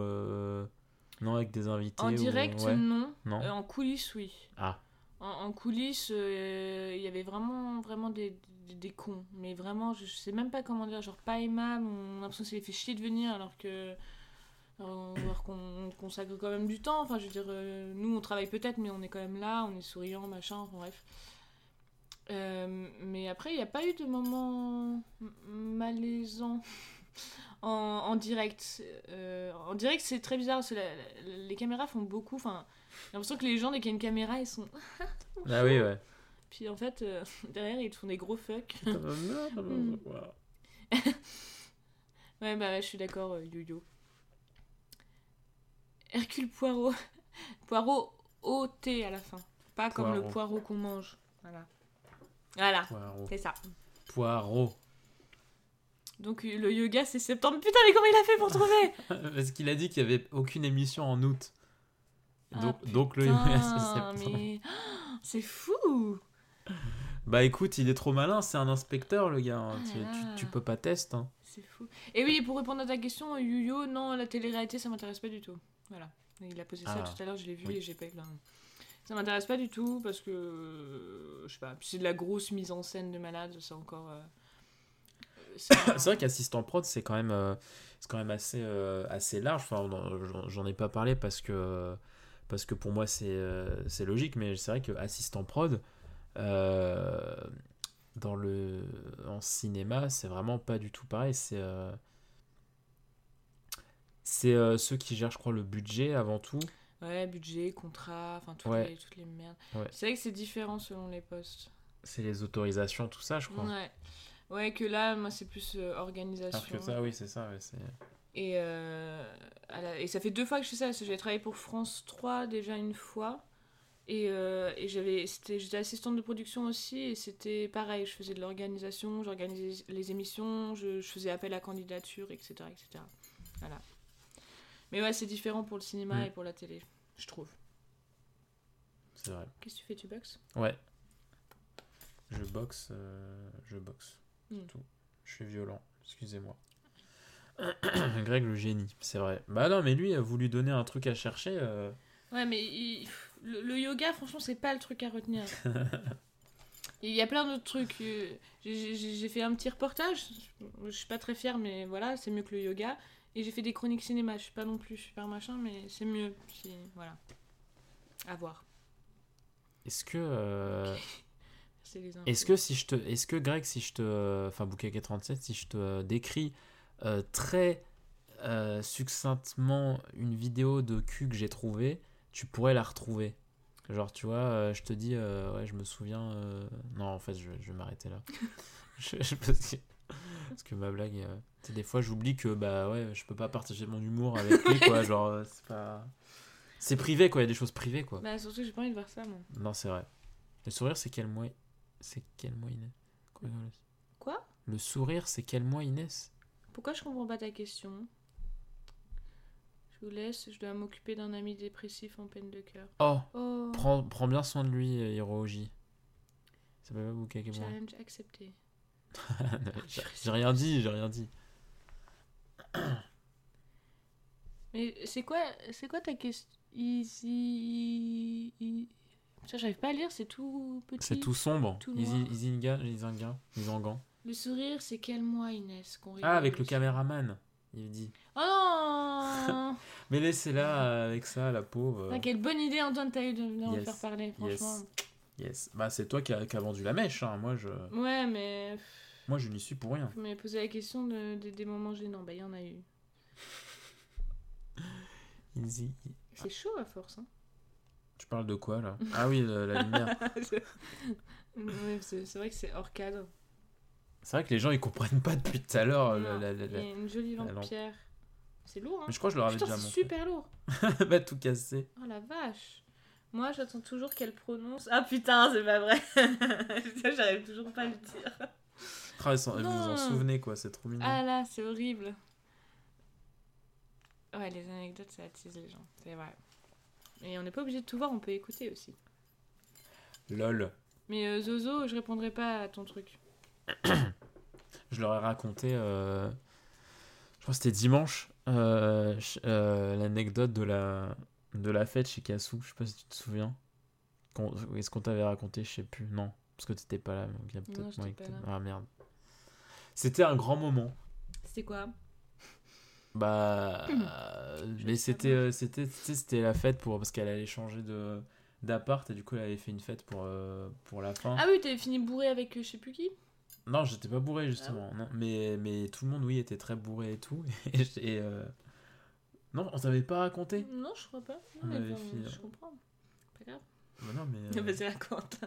non avec des invités en ou- direct, ouais. non. Non. En coulisses, oui. Ah. En, en coulisses, il y avait vraiment, vraiment des, des, cons. Mais vraiment, je, sais même pas comment dire, genre pas aimables. On a l'impression que ça les fait chier de venir alors que. Alors, qu'on on consacre quand même du temps. Enfin, je veux dire, euh, nous on travaille peut-être, mais on est quand même là, on est souriant, machin, enfin bref. Euh, mais après, il n'y a pas eu de moment malaisant (laughs) en, direct. Euh, en direct, c'est très bizarre parce que les caméras font beaucoup. Enfin, j'ai l'impression que les gens, dès qu'il y a une caméra, ils sont. (laughs) Ah oui, ouais. Puis en fait, euh, (laughs) derrière, ils te font des gros fuck. Mm. (laughs) (laughs) Ouais, bah je suis d'accord, euh, yo-yo. Hercule Poirot. Poirot O-T à la fin. Pas comme le Poirot. poireau qu'on mange. Voilà. Voilà, Poirot. c'est ça. Poirot. Donc le yoga, c'est septembre. Putain, mais comment il a fait pour trouver? Parce qu'il a dit qu'il y avait aucune émission en août. Donc, Ah, donc le yoga, c'est septembre. mais... (gasps) C'est fou Bah écoute, il est trop malin, c'est un inspecteur le gars. hein. Ah tu, peux pas tester. Hein. C'est fou. Et oui, pour répondre à ta question, Yu-Yo, non, la télé-réalité, ça m'intéresse pas du tout. Voilà. Il a posé ça Ah. tout à l'heure, je l'ai vu Oui. et j'ai pas eu plein. Ça m'intéresse pas du tout parce que. euh, je sais pas. C'est de la grosse mise en scène de malade, c'est encore. euh, euh, (coughs) c'est un- vrai qu'assistant prod, c'est quand même, euh, c'est quand même assez, euh, assez large. Enfin, j'en- ai pas parlé parce que, parce que pour moi c'est, c'est logique, mais c'est vrai que assistant prod, euh, dans le, en cinéma, c'est vraiment pas du tout pareil. C'est, euh, c'est euh, ceux qui gèrent, je crois, le budget avant tout. Ouais, budget, contrat, enfin toutes, Ouais. les, toutes les merdes. Ouais. C'est vrai que c'est différent selon les postes. C'est les autorisations, tout ça, je crois. Ouais. Ouais, que là, moi, c'est plus euh, organisation. Alors que ça, oui, c'est ça. ouais. Et, la- et ça fait deux fois que je fais ça, j'ai travaillé pour France 3 déjà une fois. Et, euh, et j'avais, c'était, j'étais assistante de production aussi, et c'était pareil, je faisais de l'organisation, j'organisais les émissions, je, je faisais appel à candidature, etc. etc. Voilà. Mais ouais, c'est différent pour le cinéma Mm. et pour la télé, je trouve. c'est vrai. Qu'est-ce que tu fais, tu boxes? Ouais. Je boxe, euh, je boxe. C'est tout. Je suis violent, excusez-moi. (coughs) Greg le génie, c'est vrai. Bah non, mais lui, vous lui donnez un truc à chercher. euh, Ouais, mais il- le, le yoga, franchement, c'est pas le truc à retenir. (laughs) Il y a plein d'autres trucs. euh, j'ai- fait un petit reportage. Je suis pas très fière, mais voilà, c'est mieux que le yoga. Et j'ai fait des chroniques cinéma. Je suis pas non plus super machin, mais c'est mieux. Voilà. À voir. Est-ce que, euh, (laughs) est-ce que si je te, est-ce que Greg, si je te, enfin Bouquet 37, si je te euh, décris euh, très euh, succinctement une vidéo de cul que j'ai trouvée, tu pourrais la retrouver. Genre, tu vois, euh, je te dis, euh, ouais, je me souviens. euh, Non, en fait, je, je vais m'arrêter là. (laughs) Je- je- parce, que, parce que ma blague, euh, tu sais, des fois, j'oublie que, bah ouais, je peux pas partager mon humour avec lui, quoi. (laughs) Genre, euh, c'est pas. C'est privé, quoi. Il y a des choses privées, quoi. Bah, surtout que j'ai pas envie de voir ça, moi. Non, c'est vrai. Le sourire, c'est quel mois C'est quel mois, Inès? Quoi, Inès Quoi? Le sourire, c'est quel mois, Inès? Pourquoi je comprends pas ta question? Je vous laisse. Je dois m'occuper d'un ami dépressif en peine de cœur. Oh Oh. prends, prends bien soin de lui, euh, Hiroji. Ça peut pas vous moi. Challenge accepté. (laughs) J'ai rien dit, j'ai rien dit. (coughs) Mais c'est quoi, c'est quoi ta question Easy. Ça, j'arrive pas à lire, c'est tout petit. C'est tout sombre. tout. Le sourire, c'est quel mois, Inès Ah, avec le caméraman, il dit. Oh non (laughs) Mais laissez-la avec ça, la pauvre. Ah, Quelle bonne idée, Antoine, t'as eu de venir me Yes. faire parler, Yes. franchement. Yes. Bah, c'est toi qui as a vendu la mèche, hein. Moi, je, Ouais, mais moi, je n'y suis pour rien. vous m'avez posé la question de, de- des moments gênants. Bah, il y en a eu. (laughs) Easy. C'est chaud à force. Hein. Tu parles de quoi, là? Ah oui, le- la lumière. (laughs) C'est vrai que c'est hors cadre. C'est vrai que les gens, ils comprennent pas depuis tout à l'heure. La- Il y a une jolie lampe, la lampe. pierre. C'est lourd, hein Mais je crois que je leur avais déjà c'est montré. super lourd. (laughs) bah, tout cassé. Oh la vache. Moi, j'attends toujours qu'elle prononce. Ah putain, c'est pas vrai. (laughs) J'arrive toujours pas à le dire. Ah, vous vous en souvenez, quoi, c'est trop mignon. Ah là, c'est horrible. Ouais, les anecdotes, ça attise les gens. C'est vrai. Et on n'est pas obligé de tout voir, on peut écouter aussi. Lol. Mais euh, Zozo, je répondrai pas à ton truc. Je leur ai raconté, euh, je crois que c'était dimanche, euh, euh, l'anecdote de la, de la fête chez Kassou. Je sais pas si tu te souviens. Est-ce qu'on t'avait raconté? Je sais plus. Non, parce que t'étais pas là. donc y a peut-être pas là. Ah merde. C'était un grand moment. C'était quoi? Bah, (clears throat) mais c'était, c'était, c'était la fête pour parce qu'elle allait changer de d'appart et du coup elle avait fait une fête pour euh, pour la fin. Ah oui, t'avais fini bourré avec euh, je sais plus qui? Non, j'étais pas bourré Ah justement. non, mais mais tout le monde oui était très bourré et tout. (laughs) Et, euh, non, on t'avait pas raconté. Non, je crois pas. Non, On mais avait bon, fini, je euh, comprends. Pas grave. Bah non mais (laughs) euh, Vas-y, raconte.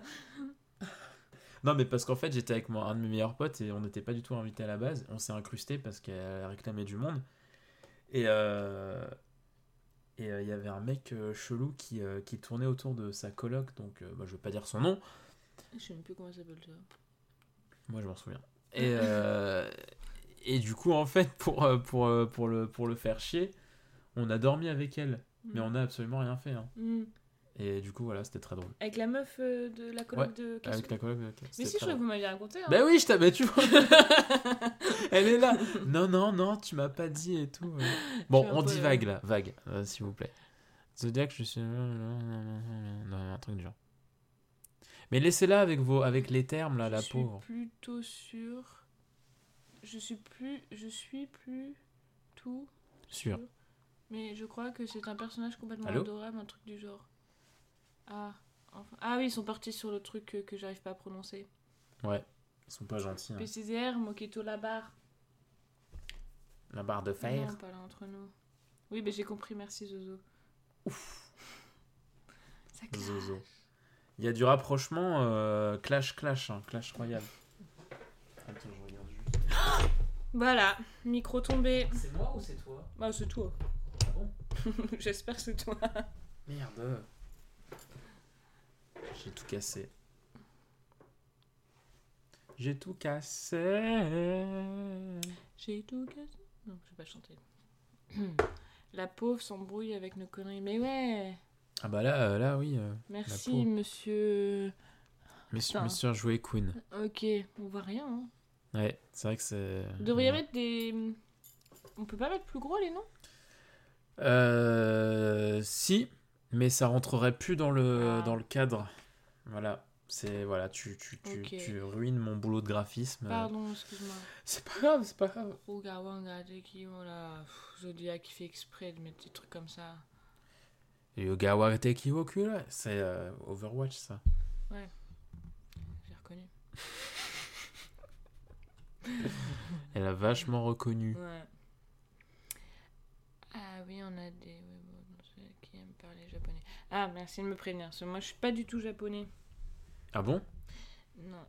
(laughs) non mais parce qu'en fait j'étais avec moi un de mes meilleurs potes et on n'était pas du tout invités à la base. On s'est incrusté parce qu'elle réclamait du monde. Et euh, et euh, il y avait un mec euh, chelou qui, euh, qui tournait autour de sa coloc donc bah, je vais pas dire son nom. Je sais même plus comment s'appelle ça. Moi, je m'en souviens. Et, euh, et du coup, en fait, pour, euh, pour, euh, pour, le, pour le faire chier, on a dormi avec elle. Mais on a absolument rien fait. hein. Mm. Et du coup, voilà, c'était très drôle. Avec la meuf euh, de la coloc de Cassou. Avec la coloc. ok, Mais si, je crois que vous m'aviez raconté. Hein. Bah oui, je t'avais, tu vois. Elle est là. Non, non, non, tu m'as pas dit et tout. euh. Bon, on dit euh, vague là, vague, euh, s'il vous plaît. Zodiac, je suis. Non, un truc du genre. Mais laissez-la avec, vos, avec les termes là, je la suis pauvre. plutôt sûre. Je suis plus. Je suis plus tout. Sûr. Mais je crois que c'est un personnage complètement Allô adorable, un truc du genre. Ah. enfin- Ah oui, ils sont partis sur le truc que, que j'arrive pas à prononcer. Ouais, ils sont pas gentils. hein. PCZR, Moquito la barre. La barre de fer. Non, pas là entre nous. Oui, mais j'ai compris, merci Zozo. Ouf. Ça. Zozo. Il y a du rapprochement euh, Clash Clash, hein, Clash Royale. Attends, je regarde juste. Voilà, micro tombé. C'est moi ou c'est toi? Bah, c'est toi. Ah bon? (laughs) J'espère que c'est toi. Merde. J'ai tout cassé. J'ai tout cassé. J'ai tout cassé. Non, je vais pas chanter. (clears throat) La pauvre s'embrouille avec nos conneries. Mais ouais, Ah bah là, euh, là oui. euh, merci monsieur. monsieur, Putain. monsieur joué Queen. Ok, on voit rien. Hein. Ouais, c'est vrai que c'est. Vous devriez mettre des. On peut pas mettre plus gros les noms? Euh, si, mais ça rentrerait plus dans le, Ah. dans le cadre. Voilà. C'est voilà, tu, tu, tu, Ok. tu ruines mon boulot de graphisme. Pardon, excuse-moi. C'est pas grave, c'est pas grave. Rugawanga, Teki, voilà. Pff, Zodiac qui fait exprès de mettre des trucs comme ça. Yoga Wateki Woku, là, c'est euh, Overwatch ça. J'ai reconnu. (laughs) Elle a vachement reconnu. Ouais. Ah oui, on a des ouais, bon, ceux qui aiment parler japonais. Ah, merci de me prévenir. parce que moi, je suis pas du tout japonais. Ah bon? Non.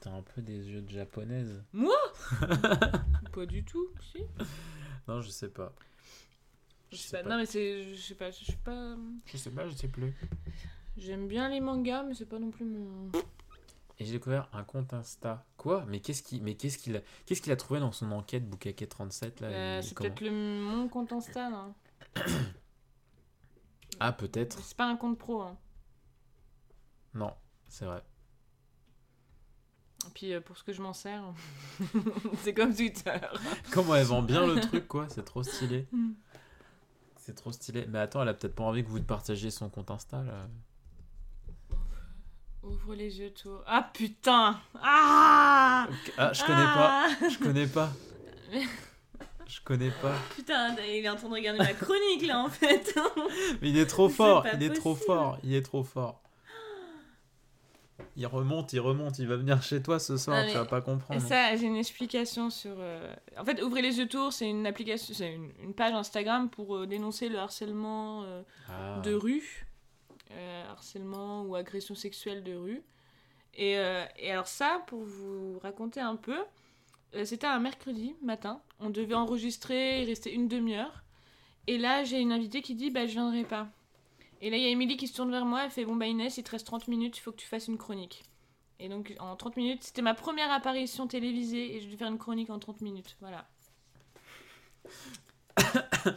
T'as un peu des yeux de japonaise. (laughs) pas du tout, si. Non, je sais pas. Je Je sais sais pas. pas. Non, mais c'est. Je sais pas. Je suis pas. Je sais pas, je sais plus. J'aime bien les mangas, mais c'est pas non plus mon. Et j'ai découvert un compte Insta. Quoi? Mais qu'est-ce qu'il mais qu'est-ce qu'il a qu'est-ce qu'il a trouvé dans son enquête Bukake 37 là Euh, c'est comment- peut-être le mon compte Insta, là. (coughs) Ah, peut-être. C'est pas un compte pro, hein. Non, c'est vrai. Et puis, euh, pour ce que je m'en sers, (laughs) c'est comme Twitter. Comment elle vend bien le truc quoi, c'est trop stylé. (laughs) C'est trop stylé. Mais attends, elle a peut-être pas envie que vous partagiez son compte Insta là. Ouvre les yeux, toi. Ah putain Ah. Ah, je connais pas. Je connais pas. (laughs) Je connais pas. Putain, il est en train de regarder ma chronique là en fait. Mais il est trop fort. Il est trop fort. Il est trop fort. Il remonte, il remonte. Il va venir chez toi ce soir. Tu vas pas comprendre. ça, j'ai une explication sur. euh, En fait, Ouvrez les yeux tour, c'est une application, c'est une, une page Instagram pour euh, dénoncer le harcèlement euh, Ah. de rue, harcèlement ou agression sexuelle de rue. Et, et alors ça, pour vous raconter un peu, c'était un mercredi matin. On devait enregistrer, il restait une demi-heure. Et là, j'ai une invitée qui dit, bah je viendrai pas. Et là, il y a Émilie qui se tourne vers moi, elle fait, bon bah Inès, il te reste 30 minutes, il faut que tu fasses une chronique. Et donc, en 30 minutes, c'était ma première apparition télévisée et je devais faire une chronique en 30 minutes. Voilà. (coughs)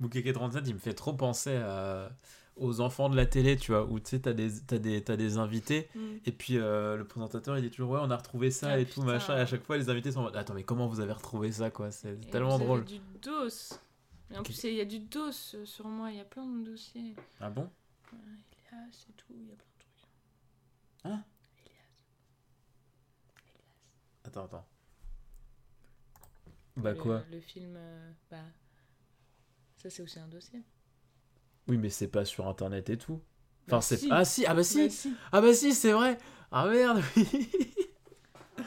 Boukeke 37, il me fait trop penser à- aux enfants de la télé, tu vois, où tu sais, t'as des, des, des invités, et puis euh, le présentateur il dit toujours, ouais, on a retrouvé ça Ah, et tout, machin, et à chaque fois les invités sont attends, mais comment vous avez retrouvé ça, quoi? C'est tellement vous avez drôle. du dos. Et en plus, il y a du dos sur moi, il y a plein de dossiers. Ah bon? Elias et tout, il y a plein de trucs. Hein? Elias. Attends, attends. Bah le, quoi? Le film, euh, bah. Ça, c'est aussi un dossier. Oui, mais c'est pas sur internet et tout. Enfin, Bah, c'est. si. Ah si, ah bah si Bah, si. Ah bah si, c'est vrai Ah merde, oui (laughs)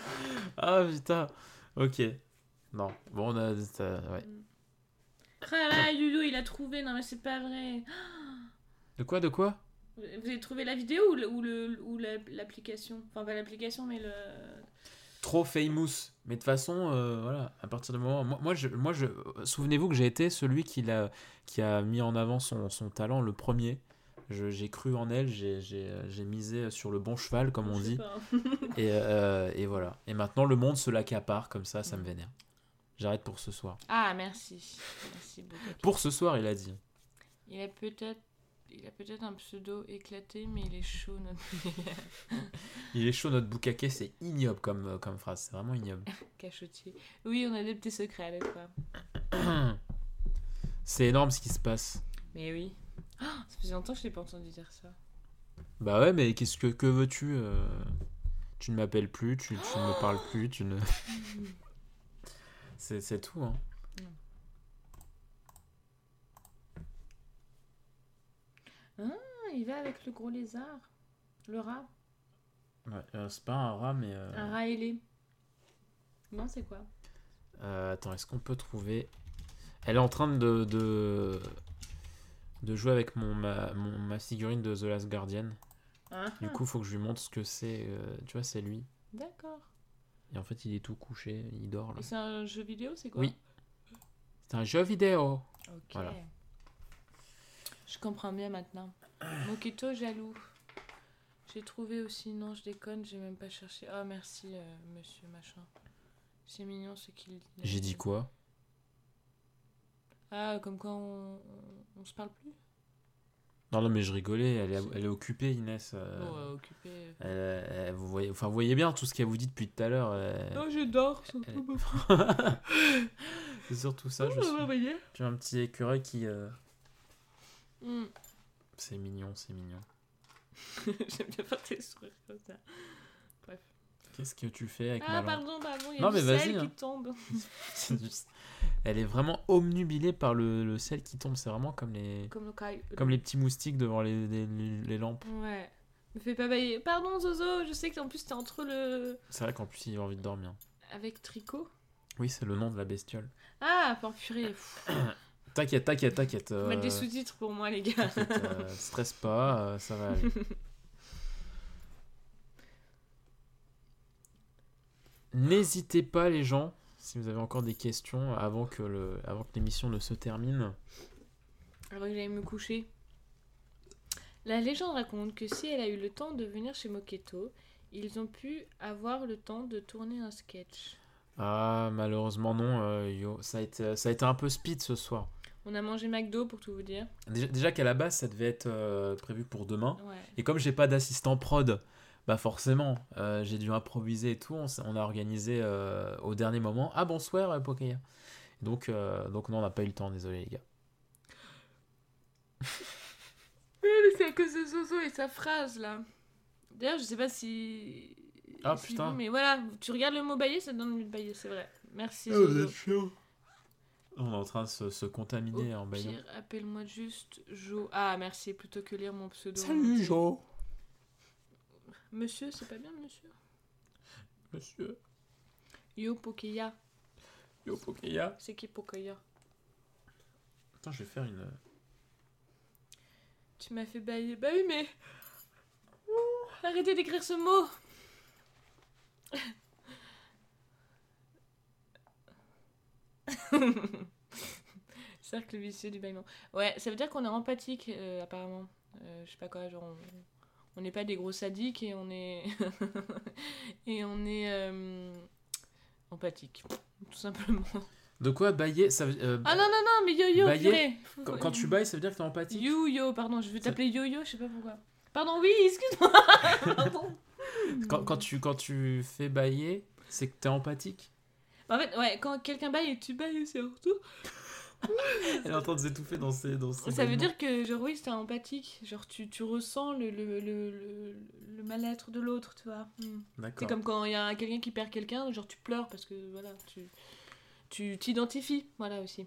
Ah putain Ok. Non, bon, on a. ouais. Ah là, il a trouvé. Non, mais c'est pas vrai. De quoi, de quoi? Vous avez trouvé la vidéo ou le- ou le- ou la- l'application? Enfin, pas l'application, mais le. trop famous. Mais de toute façon, euh, voilà, à partir du moment. Moi, moi, je, moi je, souvenez-vous que j'ai été celui qui, l'a, qui a mis en avant son, son talent le premier. Je- j'ai cru en elle, j'ai, j'ai, j'ai misé sur le bon cheval, comme on dit. Et, euh, et voilà. Et maintenant, le monde se l'accapare comme ça, ça me vénère. J'arrête pour ce soir. Ah, merci. Merci beaucoup. Pour ce soir, il a dit. Il a peut-être. Il a peut-être un pseudo éclaté, mais il est chaud, notre (laughs) Il est chaud, notre boucaquet, c'est ignoble comme, euh, comme phrase. C'est vraiment ignoble. (laughs) cachotier. Oui, on a des petits secrets la fois. (coughs) c'est énorme ce qui se passe. Mais oui. Ah, ça faisait longtemps que je n'ai pas entendu dire ça. Bah ouais, mais qu'est-ce que, que veux-tu euh, Tu ne m'appelles plus, tu, tu ne me parles plus, tu ne. (laughs) c'est, c'est tout, hein. Ah, il va avec le gros lézard. Le rat. Ouais, euh, c'est pas un rat, mais. euh, Un rat ailé. Non, c'est quoi? Euh, attends, est-ce qu'on peut trouver? Elle est en train de. de, de jouer avec mon, ma, mon- ma figurine de The Last Guardian. Ah, Du coup, faut que je lui montre ce que c'est. tu vois, c'est lui. D'accord. Et en fait, il est tout couché, il dort là. C'est un jeu vidéo, c'est quoi Oui. C'est un jeu vidéo. Ok. Voilà. Je comprends bien maintenant. (clears throat) Mokito jaloux. J'ai trouvé aussi. Non, je déconne, j'ai même pas cherché. Oh, merci, euh, monsieur machin. C'est mignon ce qu'il dit. J'ai dit quoi? Ah, comme quoi on, on, on se parle plus? Non, non, mais je rigolais, elle est, elle est occupée, Inès. euh, Oh, euh, occupé. elle- elle- voyez, enfin, vous voyez bien tout ce qu'elle vous dit depuis tout à l'heure. elle- Non, je dors, surtout. C'est surtout ça, je suis, suis un petit écureuil qui. euh, Hmm. C'est mignon, c'est mignon. (laughs) J'aime bien faire tes sourires comme ça. Qu'est-ce que tu fais avec Ah, ma langue pardon, pardon, il y Non, a mais du sel hein. qui tombe. (laughs) Juste- Elle est vraiment omnubilée par le, le sel qui tombe. C'est vraiment comme les, Comme le caille. comme les petits moustiques devant les, les, les- les lampes. Ouais. Me fais pas bailler. Pardon, Zozo, je sais qu'en plus t'es entre le. C'est vrai qu'en plus, il a envie de dormir. Avec Tricot. Oui, c'est le nom de la bestiole. Ah, pour purée. (coughs) T'inquiète, t'inquiète, t'inquiète. euh, Mettre des sous-titres pour moi, les gars. euh, (laughs) stresse pas, euh, ça va aller. (laughs) N'hésitez pas, les gens, si vous avez encore des questions avant que le, avant que l'émission ne se termine. Avant que j'aille me coucher. La légende raconte que si elle a eu le temps de venir chez Moketo, ils ont pu avoir le temps de tourner un sketch. Ah, malheureusement non, euh, yo, ça a été, ça a été un peu speed ce soir. On a mangé McDo pour tout vous dire. Déjà, déjà qu'à la base, ça devait être euh, prévu pour demain. Ouais. Et comme j'ai pas d'assistant prod, bah forcément, euh, j'ai dû improviser et tout. On, a organisé au dernier moment. Ah bonsoir, Pokaya. Donc, donc non, on n'a pas eu le temps, désolé les gars. Oui, mais c'est à cause de Zozo et sa phrase là. D'ailleurs, je sais pas si. Ah, si putain. vous, mais voilà, tu regardes le mot bailler, ça te donne envie de bailler, c'est vrai. Merci Oh, vous êtes chiant. On est en train de se, se contaminer Au en baillant. pire, appelle-moi juste Jo. Ah, merci, plutôt que lire mon pseudo. Salut Jean. Monsieur, c'est pas bien, monsieur? Monsieur. Yo, Pokeya. Yo Pokeya. C'est qui Pokeya Attends, je vais faire une. Tu m'as fait bailler. Bah oui, mais. Arrêtez d'écrire ce mot (laughs) Cercle vicieux du bâillement. Ouais, ça veut dire qu'on est empathique, euh, apparemment. Euh, je sais pas quoi, genre. On- On n'est pas des gros sadiques et on est. (laughs) et on est. euh, empathique. Tout simplement. De quoi bailler ça, veut- euh, Ah non, non, non, mais yo-yo, Bailler, quand, quand tu bailles, ça veut dire que t'es empathique Yo-yo, pardon, je vais t'appeler yo-yo, je sais pas pourquoi. Pardon, oui, excuse-moi. (laughs) Pardon. quand, quand tu, quand tu fais bailler, c'est que t'es empathique En fait, ouais, quand quelqu'un baille et tu bailles aussi en retour, Elle est en train de s'étouffer dans ses, dans ses ça veut dire que, genre, oui, c'est empathique. Genre, tu, tu ressens le, le, le, le, le mal-être de l'autre, tu vois. Hmm. C'est D'accord. comme quand il y a quelqu'un qui perd quelqu'un, genre, tu pleures parce que, voilà, tu tu t'identifies, voilà aussi.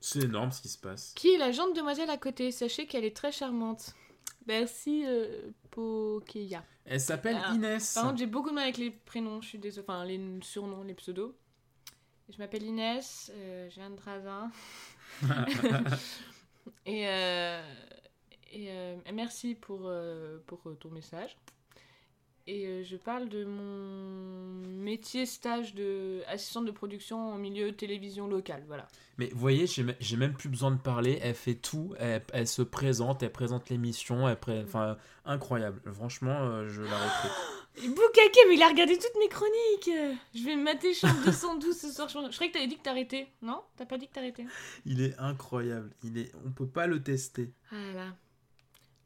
C'est énorme ce qui se passe. Qui est la jante demoiselle à côté? Sachez qu'elle est très charmante. Merci, euh, Pokeya. Elle s'appelle Ah, Inès. Par contre, j'ai beaucoup de mal avec les prénoms, je suis désolée. Enfin, les surnoms, les pseudos. Je m'appelle Inès, euh, je viens de Drazin. (laughs) (laughs) et euh, et euh, merci pour, euh, pour ton message. Et euh, je parle de mon métier stage de assistante de production en milieu télévision locale. Voilà. Mais vous voyez, j'ai me- j'ai même plus besoin de parler. Elle fait tout. Elle, elle se présente. Elle présente l'émission. Elle pré- Enfin, incroyable. Franchement, euh, je la recrute. (gasps) Boukake, mais il a regardé toutes mes chroniques Je vais me mater chambre 212 ce soir. Je croyais que t'avais dit que t'arrêtais. Non? T'as pas dit que t'arrêtais? Il est incroyable. Il est... On peut pas le tester. Ah là.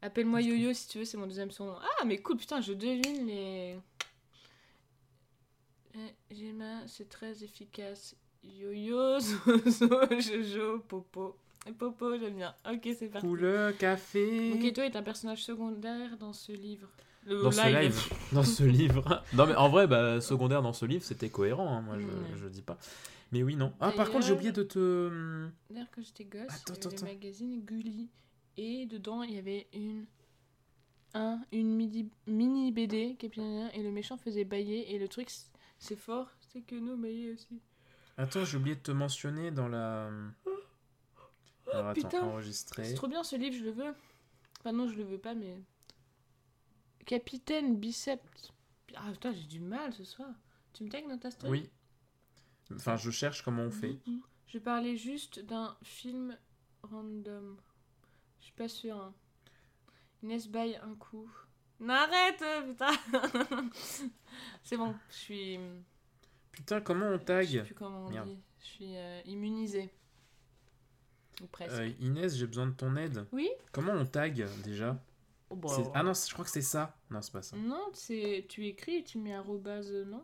Appelle-moi Yo-Yo si tu veux, c'est mon deuxième surnom. Ah, mais cool, putain, je devine les. Eh, Gemma, c'est très efficace. Yo-Yo, (laughs) Zozo, Jojo, Popo. Et Popo, j'aime bien. Ok, c'est parti. Couleur, café. Moketo est un personnage secondaire dans ce livre. Le Dans ce live, (laughs) dans ce livre. Non mais en vrai, bah, secondaire dans ce livre, c'était cohérent. hein, moi, je, je dis pas. Mais oui, non. Ah, par contre, j'ai oublié de te. D'ailleurs, quand j'étais gosse, Attends, attends, le magazine Gulli. Et dedans, il y avait une. Un, une midi, mini BD, Capitaine et le méchant faisait bailler. Et le truc, c'est fort, c'est que nous, bailler aussi. Attends, j'ai oublié de te mentionner dans la. Alors attends, putain. enregistrer. C'est trop bien ce livre, je le veux. Enfin, non, je le veux pas, mais. Capitaine Biceps. Ah putain, j'ai du mal ce soir. Tu me tags dans ta story? Oui. Enfin, je cherche comment on fait. Mhm. Je parlais juste d'un film random. Je suis pas sûre. Hein. Inès baille un coup. Non, arrête, euh, putain (laughs) C'est bon, je suis. Putain, comment on Je sais tag plus comment on Merde. dit. Je suis euh, immunisée. Ou presque. Euh, Inès, j'ai besoin de ton aide. Oui Comment on tag déjà Oh, bah, Ah non, je crois que c'est ça. Non, c'est pas ça. Non, c'est tu écris et tu mets arrobase, euh, non?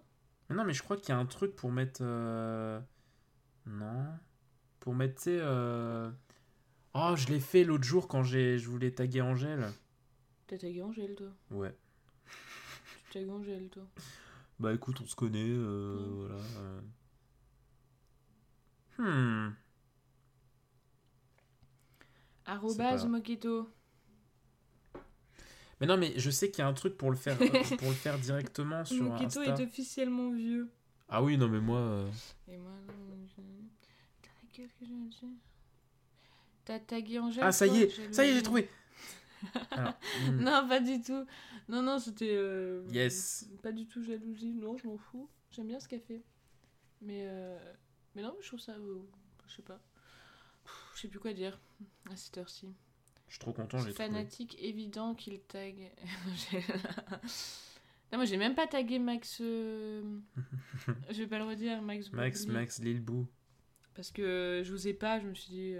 Mais non, mais je crois qu'il y a un truc pour mettre. euh, Non. Pour mettre, tu sais. Oh, je l'ai fait l'autre jour quand j'ai... je voulais taguer Angèle. T'as tagué Angèle, toi? Ouais. Tu tagues Angèle, toi? Bah écoute, on se connaît, euh, Mm. voilà. euh. Hmm. Arrobase pas- Moquito. Mais non, mais je sais qu'il y a un truc pour le faire, (laughs) pour le faire directement sur Moquito Insta. est officiellement vieux. Ah oui, non, mais moi. euh, Et moi, non, je... Putain, qu'est-ce que j'ai T'as tagué Angèle Ah, ça y est, ça y est, j'ai trouvé. (laughs) Alors, hmm. Non, pas du tout. Non, non, c'était. euh, Yes. Pas du tout jalousie. Non, je m'en fous. J'aime bien ce qu'elle fait. Mais. euh, Mais non, je trouve ça. euh, Je sais pas. Pff, Je sais plus quoi dire à cette heure-ci. Je suis trop content, j'ai trouvé. Fanatique évident qu'il tag. (laughs) J'ai- non, moi j'ai même pas tagué Max. (laughs) je vais pas le redire, Max. Max. Max, Lilbou. Parce que je vous ai pas, je me suis dit.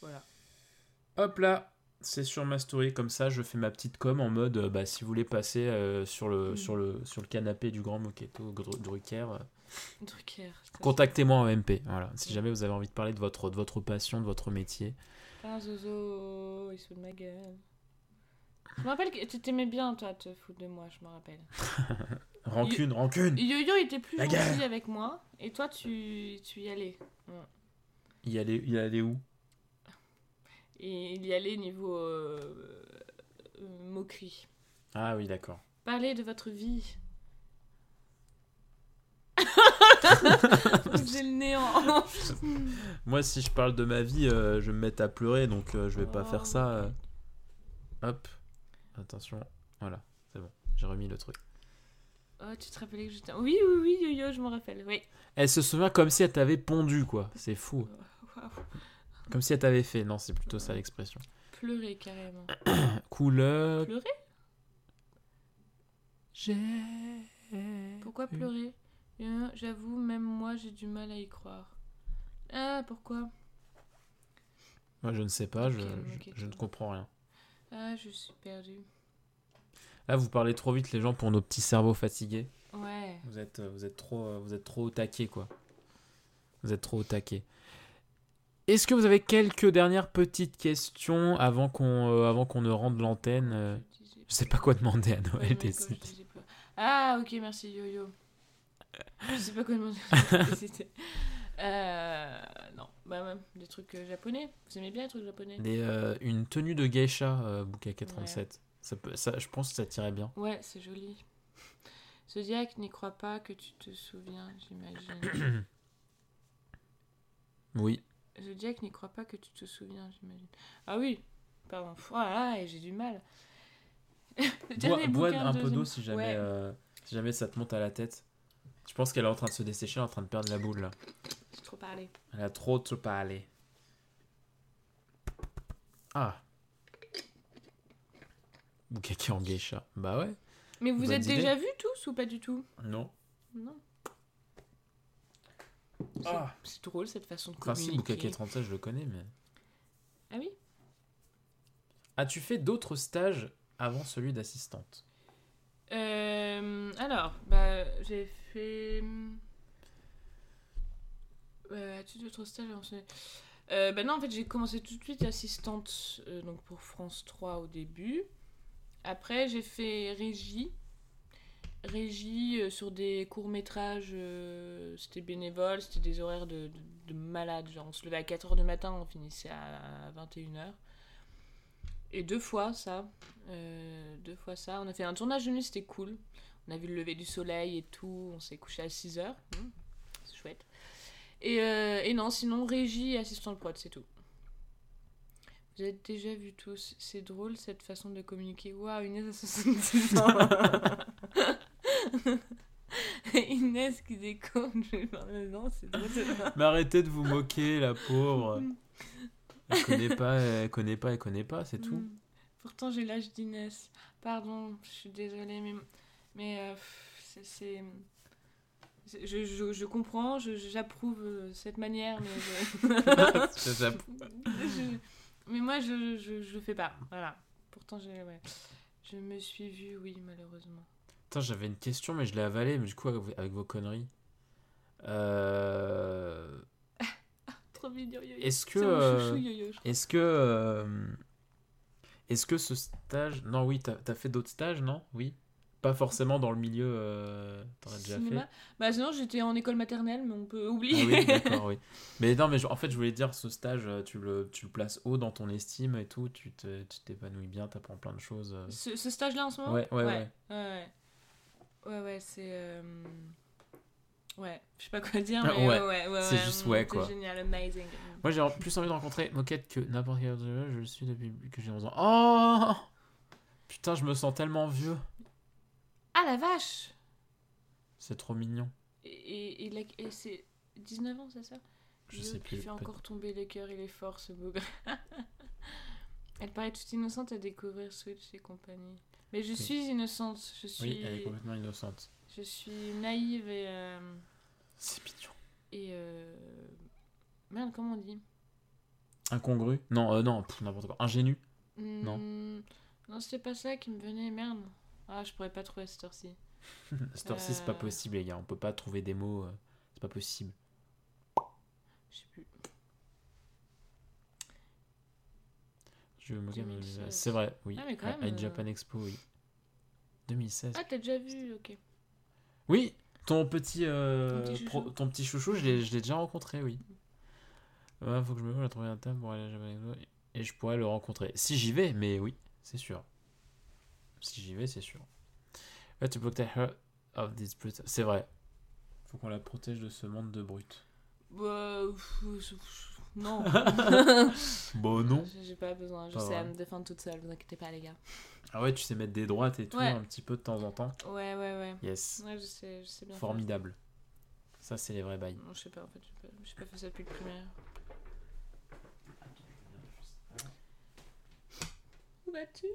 Voilà. Hop là, c'est sur ma story comme ça. Je fais ma petite com en mode, euh, bah, si vous voulez passer euh, sur, le, Mm. sur, le, sur le canapé du grand Moquetto Drucker, euh, Drucker. contactez-moi en MP. Voilà. Si jamais vous avez envie de parler de votre, de votre passion, de votre métier, un zozo, il se fout de ma gueule. Je me rappelle que tu t'aimais bien, toi, te foutre de moi, je me rappelle. (laughs) Rancune, rancune. Yo-Yo était plus La gentil guerre. avec moi, et toi, tu, tu y allais. Ouais. Il allait, il allait où? Et il y allait niveau euh, euh, moquerie. Ah oui, d'accord. Parlez de votre vie. (laughs) J'ai le néant. (laughs) Moi, si je parle de ma vie, euh, je vais me mettre à pleurer, donc euh, je vais pas Oh, faire ça. euh. Hop. Attention. Voilà, c'est bon. J'ai remis le truc. Oh, tu te rappelais que j'étais. Oui, oui, oui, yo-yo, je me rappelle. Oui. Elle se souvient comme si elle t'avait pondu, quoi. C'est fou. Waouh. Comme si elle t'avait fait. Non, c'est plutôt ça l'expression. Pleurer carrément. (coughs) Couleur. Pleurer? J'ai. Pourquoi pleurer? Euh, J'avoue, même moi, j'ai du mal à y croire. Ah, pourquoi? Moi, je ne sais pas, je, je- ne comprends rien. Ah, je suis perdue. Là, vous parlez trop vite, les gens, pour nos petits cerveaux fatigués. Ouais. Vous êtes, euh, vous êtes trop, euh, vous êtes trop au taquet, quoi. Vous êtes trop au taquet. Est-ce que vous avez quelques dernières petites questions avant qu'on, euh, avant qu'on ne rende l'antenne euh, Je sais pas quoi demander à Ouais, Noël. ouais. Ah, ok, merci Yo-Yo. Je sais pas quoi demander. (laughs) (laughs) Euh, non, bah même des trucs euh, japonais. Vous aimez bien les trucs japonais? Des, euh, une tenue de geisha, Bukake 37. Ça peut, ça, je pense que ça tirait bien. Ouais, c'est joli. Zodiac n'y croit pas que tu te souviens, j'imagine. Oui. Zodiac n'y croit pas que tu te souviens, j'imagine. Ah oui, pardon. Et j'ai du mal. (laughs) Bois, un peu d'eau si jamais, Ouais. euh, si jamais ça te monte à la tête. Je pense qu'elle est en train de se dessécher, elle est en train de perdre la boule là. J'ai trop parlé. Elle a trop trop parlé. Ah. Bukake en geisha. Bah ouais. Mais vous Bonne êtes idée. déjà vus tous ou pas du tout? Non. Non. C'est- Ah. C'est drôle cette façon de Enfin si, communiquer. Bukake 37 je le connais mais... Ah oui As-tu fait d'autres stages avant celui d'assistante? Euh, alors, bah, j'ai fait. Euh, As-tu d'autres stages avant ce- Euh, bah non, en fait, j'ai commencé tout de suite assistante donc pour France 3 au début. Après, j'ai fait régie. Régie euh, sur des courts-métrages. euh, c'était bénévole, c'était des horaires de, de, de malade. Genre, on se levait à 4h du matin, on finissait à 21h. Et deux fois ça. Euh, deux fois ça. On a fait un tournage de nuit, c'était cool. On a vu le lever du soleil et tout. On s'est couché à 6h. c'est chouette. Et, euh, et non, sinon, régie et assistant de prod, c'est tout. Vous avez déjà vu tous. C'est drôle cette façon de communiquer. Waouh, Inès a 66 ans. (laughs) Inès qui déconne. Je vais parler, non, c'est drôle. Mais arrêtez de vous moquer la pauvre. Elle connaît pas, elle connaît pas, elle connaît pas, c'est tout. Mm. Pourtant, j'ai l'âge d'Inès. Pardon, je suis désolée, mais, mais euh, c'est. Je, je, je comprends, j'approuve euh, cette manière, mais (laughs) je... Mais moi, je, je, je le fais pas. Voilà. Pourtant, j'ai, ouais. je me suis vue, oui, malheureusement. Attends, j'avais une question, mais je l'ai avalée, mais du coup, avec, vos conneries. Euh... (laughs) Trop mignon, yo-yo. Est-ce que, euh. Est-ce que. euh, Est-ce que ce stage. Non, oui, t'as as fait d'autres stages, non? Oui. Pas forcément dans le milieu. T'en as déjà Cinéma. fait Bah, sinon, j'étais en école maternelle, mais on peut Ah oublier. oui, (laughs) d'accord, oui. Mais non, mais je- en fait, je voulais dire, ce stage, tu le, tu le places haut dans ton estime et tout, tu t'épanouis bien, t'apprends plein de choses. Ce, ce stage-là en ce moment? Ouais, ouais, ouais. ouais. Ouais, ouais, Ouais, c'est. euh, Ouais, je sais pas quoi dire, Ah, mais ouais. ouais, ouais, ouais. C'est juste ouais, quoi. C'est génial, amazing. Moi, j'ai plus envie de rencontrer Moquette que n'importe quel autre jeu. Je le suis depuis que j'ai 11 ans. Oh Putain, je me sens tellement vieux. Ah la vache C'est trop mignon. Et, et, et et c'est 19 ans, c'est ça? Je Yo sais qui plus. fait encore tomber les cœurs, il est fort ce beau gars. (laughs) Elle paraît toute innocente à découvrir Switch et compagnie. Mais je suis innocente, je suis, Oui, elle est complètement innocente. je suis naïve et. euh, C'est mignon. et euh, Merde, comment on dit? Incongru? Non, euh, non, n'importe quoi. Ingénu Non. Hmm, Non, c'était pas ça qui me venait, merde. Ah, je pourrais pas trouver cette heure-ci. (laughs) Cette heure-ci, c'est pas Euh. possible, les gars. On peut pas trouver des mots. C'est pas possible. Je sais plus. Tu veux 2016. C'est vrai, oui. Ah, mais quand À- même, à euh, Japan Expo, oui. 2016. Ah, t'as déjà vu, ok. Oui, ton petit, euh, Ton petit pro- chouchou. ton petit chouchou, je l'ai je l'ai déjà rencontré, oui. Ouais, faut que je me voie à trouver un table pour aller à Japan Expo et je pourrais le rencontrer. Si j'y vais, mais oui, c'est sûr. Si j'y vais, c'est sûr. Her of this brute. C'est vrai. Faut qu'on la protège de ce monde de brutes. Bah, non. (laughs) Bon, non. J'ai pas besoin, je Pas sais vrai. à me défendre toute seule, vous inquiétez pas, les gars. Ah ouais, tu sais mettre des droites et tout, Ouais. un petit peu de temps en temps. Ouais, ouais, ouais. Yes. Ouais, je sais, je sais bien. faire. Formidable. Ça, c'est les vrais bails. Non, je sais pas, en fait, j'ai pas, j'ai pas fait ça depuis le primaire. Où vas-tu?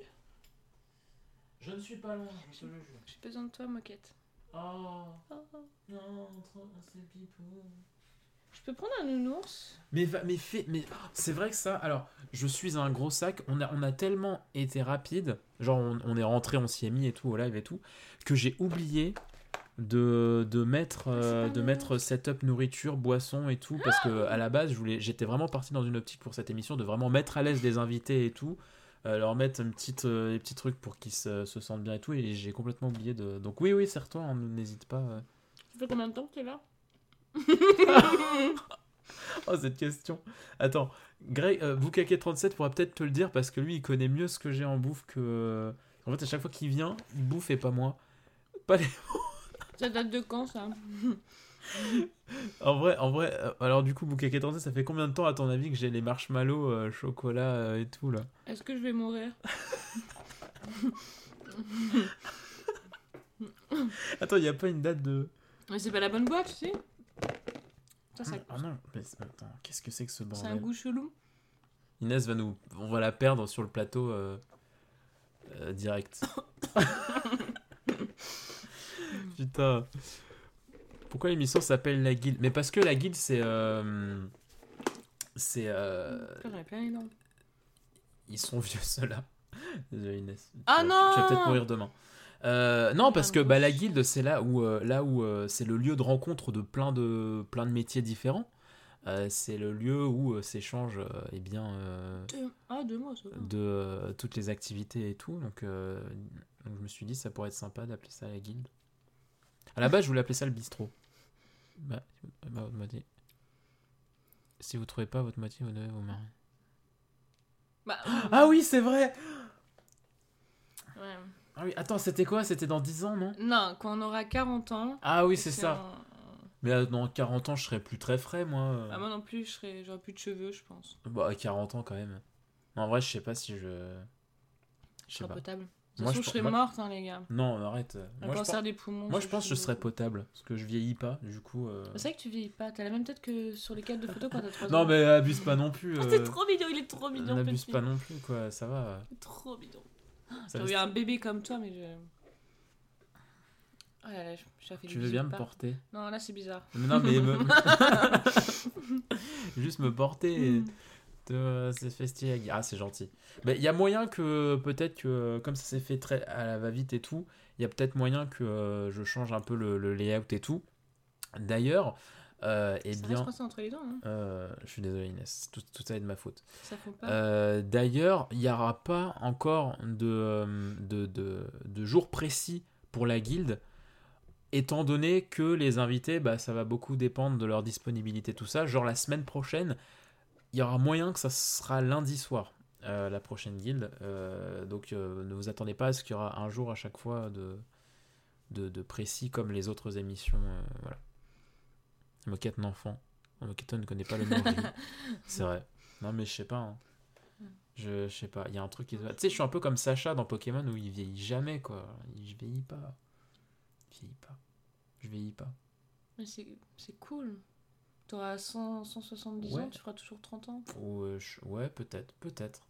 Je ne suis pas loin, je te le jure. J'ai besoin de toi, moquette. Oh, Oh. non, c'est pipou. Je peux prendre un nounours? Mais, va- mais, fais, mais c'est vrai que ça, alors, je suis un gros sac, on a, on a tellement été rapide, genre on, on est rentré, on s'y est mis et tout, au live et tout, que j'ai oublié de, de, mettre, euh, pas de mettre setup nourriture, boisson et tout, parce que à la base, je voulais, j'étais vraiment parti dans une optique pour cette émission de vraiment mettre à l'aise les invités et tout, euh, leur mettre une petite, euh, des petits trucs pour qu'ils se, se sentent bien et tout, et j'ai complètement oublié de... Donc oui, oui, serre-toi, hein, n'hésite pas. euh. Ça fait combien de temps que t'es là? Oh, cette question. Attends, Greg, euh, Boukake37 pourra peut-être te le dire parce que lui, il connaît mieux ce que j'ai en bouffe que. En fait, à chaque fois qu'il vient, il bouffe et pas moi. Pas les... (laughs) Ça date de quand, ça? En vrai, en vrai, euh, alors du coup, Boukake37, ça fait combien de temps à ton avis que j'ai les marshmallows, euh, chocolat euh, et tout là? Est-ce que je vais mourir? (laughs) Attends, il n'y a pas une date de. Mais c'est pas la bonne boîte, tu sais Ça, ça Ah non, mais attends, qu'est-ce que c'est que ce c'est un bordel goût chelou. Inès va nous. On va la perdre sur le plateau euh, euh, direct. (laughs) Putain. Pourquoi l'émission s'appelle La Guilde? Mais parce que La Guilde, c'est. euh, c'est. euh, ils sont vieux, ceux-là. Désolé, Inès. Tu Ah vas- non Tu vas peut-être mourir demain. Euh, non, parce que bah, la guilde, c'est là où, euh, là où euh, c'est le lieu de rencontre de plein de, plein de métiers différents. Euh, c'est le lieu où s'échangent eh bien, Ah, de toutes les activités et tout. Donc, donc je me suis dit, ça pourrait être sympa d'appeler ça la guilde. À la base, je voulais appeler ça le bistrot. Bah, bah, votre moitié. Si vous trouvez pas votre moitié, vous devez vous marier. Bah, Ah oui, c'est vrai ouais. Ah oui, attends, c'était quoi? C'était dans 10 ans, non? Non, quand on aura 40 ans. Ah oui, c'est ça. un- Mais euh, dans 40 ans, je serais plus très frais, moi. Ah, moi non plus, je serais... j'aurais plus de cheveux, je pense. Bah, à 40 ans, quand même. En vrai, je sais pas si je. Je serais potable. De toute Moi, façon, je serais moi- morte, hein, les gars. Non, arrête. Un Moi, cancer des poumons. moi, je pense que je serais potable. Parce que je vieillis pas, du coup. euh, C'est vrai que tu vieillis pas. T'as la même tête que sur les cadres de photos quand t'as 3 ans. Non, mais abuse pas non plus. (laughs) Ah, euh, c'est trop mignon, il est trop mignon. N'abuse pas non plus, quoi. Ça va. Trop mignon. J'ai laisse- eu un bébé comme toi, mais je. Oh là là, fait Tu veux bien me porter Non, là c'est bizarre. Mais Non, mais. me- (laughs) Juste me porter. et Hmm. te- C'est festier. Ah, c'est gentil. Mais il y a moyen que, peut-être que, comme ça s'est fait très à la va-vite et tout, il y a peut-être moyen que euh, je change un peu le, le layout et tout. D'ailleurs, euh, eh reste bien. entre les dents, hein. euh, je suis désolé, Inès. Tout, tout ça est de ma faute. Euh, D'ailleurs, il n'y aura pas encore de, de, de, de jour précis pour la guilde, étant donné que les invités, bah, ça va beaucoup dépendre de leur disponibilité, tout ça. Genre la semaine prochaine, il y aura moyen que ça sera lundi soir, la prochaine guilde. Donc ne vous attendez pas à ce qu'il y aura un jour à chaque fois de, de, précis comme les autres émissions. voilà. Moquette d'enfant. Moquette ne connaît pas le vie. (laughs) C'est vrai. Non, mais je sais pas. hein. Je, je sais pas. Il y a un truc qui. Tu sais, je suis un peu comme Sacha dans Pokémon où il vieillit jamais, quoi. Il- Je vieillis pas. Je vieillis pas. Je vieillis pas. Mais c'est cool. T'auras 100, 170 Ouais. ans, tu feras toujours 30 ans. Je- Ouais, peut-être. Peut-être.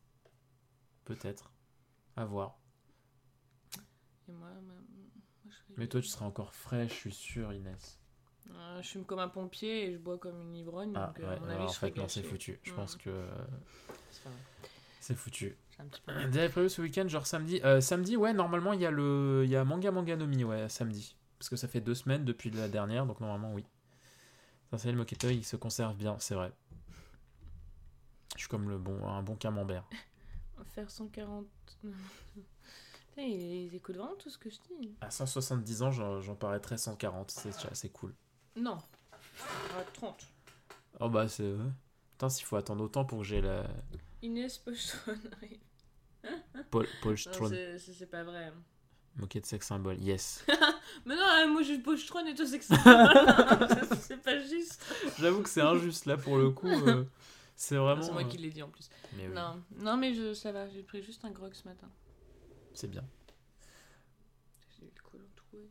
Peut-être. À voir. Et moi, moi, je Mais toi, tu seras encore frais, je suis sûr, Inès. Euh, je fume comme un pompier et je bois comme une ivrogne. Ah, donc, euh, ouais. à mon alors, avis, en je fait, non, c'est foutu. Je pense que euh, C'est foutu. J'ai un petit peu. Vous avez prévu ce week-end, genre samedi Euh, Samedi, ouais, normalement, il y a le il y a Manga Manga no Mi, ouais, samedi. Parce que ça fait deux semaines depuis la dernière, donc normalement, oui. Ça, c'est le Moquito, il se conserve bien, c'est vrai. Je suis comme le bon, un bon camembert. (laughs) faire 140. (laughs) Putain, ils écoutent vraiment tout ce que je dis. À 170 ans, j'en paraîtrais 140. C'est cool. Non. À 30. Oh bah c'est. Putain, s'il faut attendre autant pour que j'ai la. Inès Postron arrive. Paul, Paul Strone. c'est- pas vrai. Moquette de sex symbole. Yes. (laughs) Mais non, euh, moi je Postron et toi que ça. (laughs) (laughs) c'est pas juste. J'avoue que c'est injuste là pour le coup. euh, c'est vraiment. C'est moi euh, qui l'ai dit en plus. mais oui, Non, non mais je, ça va, j'ai pris juste un grog ce matin. c'est bien. J'ai eu le colon troué.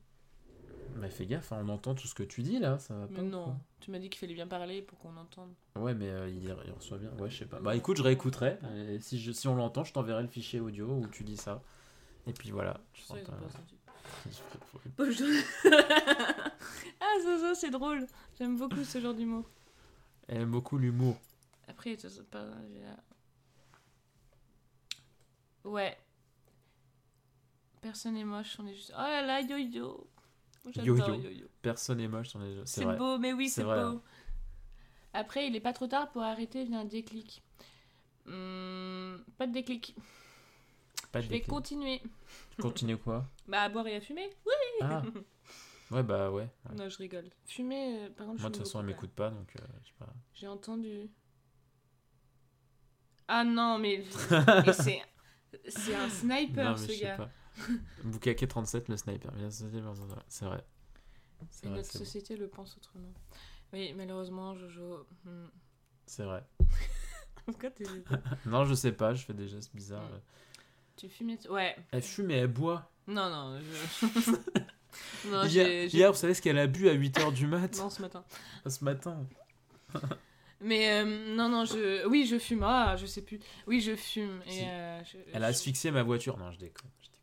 Mais fais gaffe, hein, on entend tout ce que tu dis là. Ça va Mais pas. ou non, tu m'as dit qu'il fallait bien parler pour qu'on entende. Ouais, mais euh, il, il reçoit bien. Ouais, je sais pas. Bah écoute, je réécouterai. Et si, je, si on l'entend, je t'enverrai le fichier audio où tu dis ça. Et puis voilà. Je sais, ils pas- (laughs) (laughs) ah ça, ça c'est drôle. J'aime beaucoup ce genre d'humour. Elle aime beaucoup l'humour. Après, ça, pas. Ouais. Personne est moche, on est juste. Oh là là, yo-yo. J'adore Yo-yo. yo-yo. Personne n'est moche, on est- c'est C'est vrai. beau, mais oui, C'est beau. Après, il est pas trop tard pour arrêter via un déclic. Hmm, pas de déclic. Pas de Je vais continuer. Continue quoi? (laughs) Bah, à boire et à fumer. Ah Ouais, bah ouais. ouais. Non, je rigole. Fumer, euh, par contre, Moi, de toute façon, elle m'écoute pas, donc euh, je sais pas. J'ai entendu. Ah non, mais. et (laughs) c'est. C'est un sniper, non, mais ce je sais gars. pas. (laughs) Bukake 37, le sniper. C'est c'est vrai. C'est Et vrai, notre c'est bon. société le pense autrement. Oui, malheureusement, Jojo. hmm. C'est vrai. (laughs) Pourquoi t'es. (laughs) Non, je sais pas, je fais des gestes bizarres. Mm. Tu fumais. Ouais. Elle fume et elle boit. Non, non. Je... non, hier, vous savez ce qu'elle a bu à 8h du mat Non, ce matin. Ce matin. Mais euh, non, non, je. Oui, je fume. Ah, je sais plus. Oui, je fume. Et, Si. euh, je, Elle a asphyxié ma voiture. Non, je déconne. Je, déconne.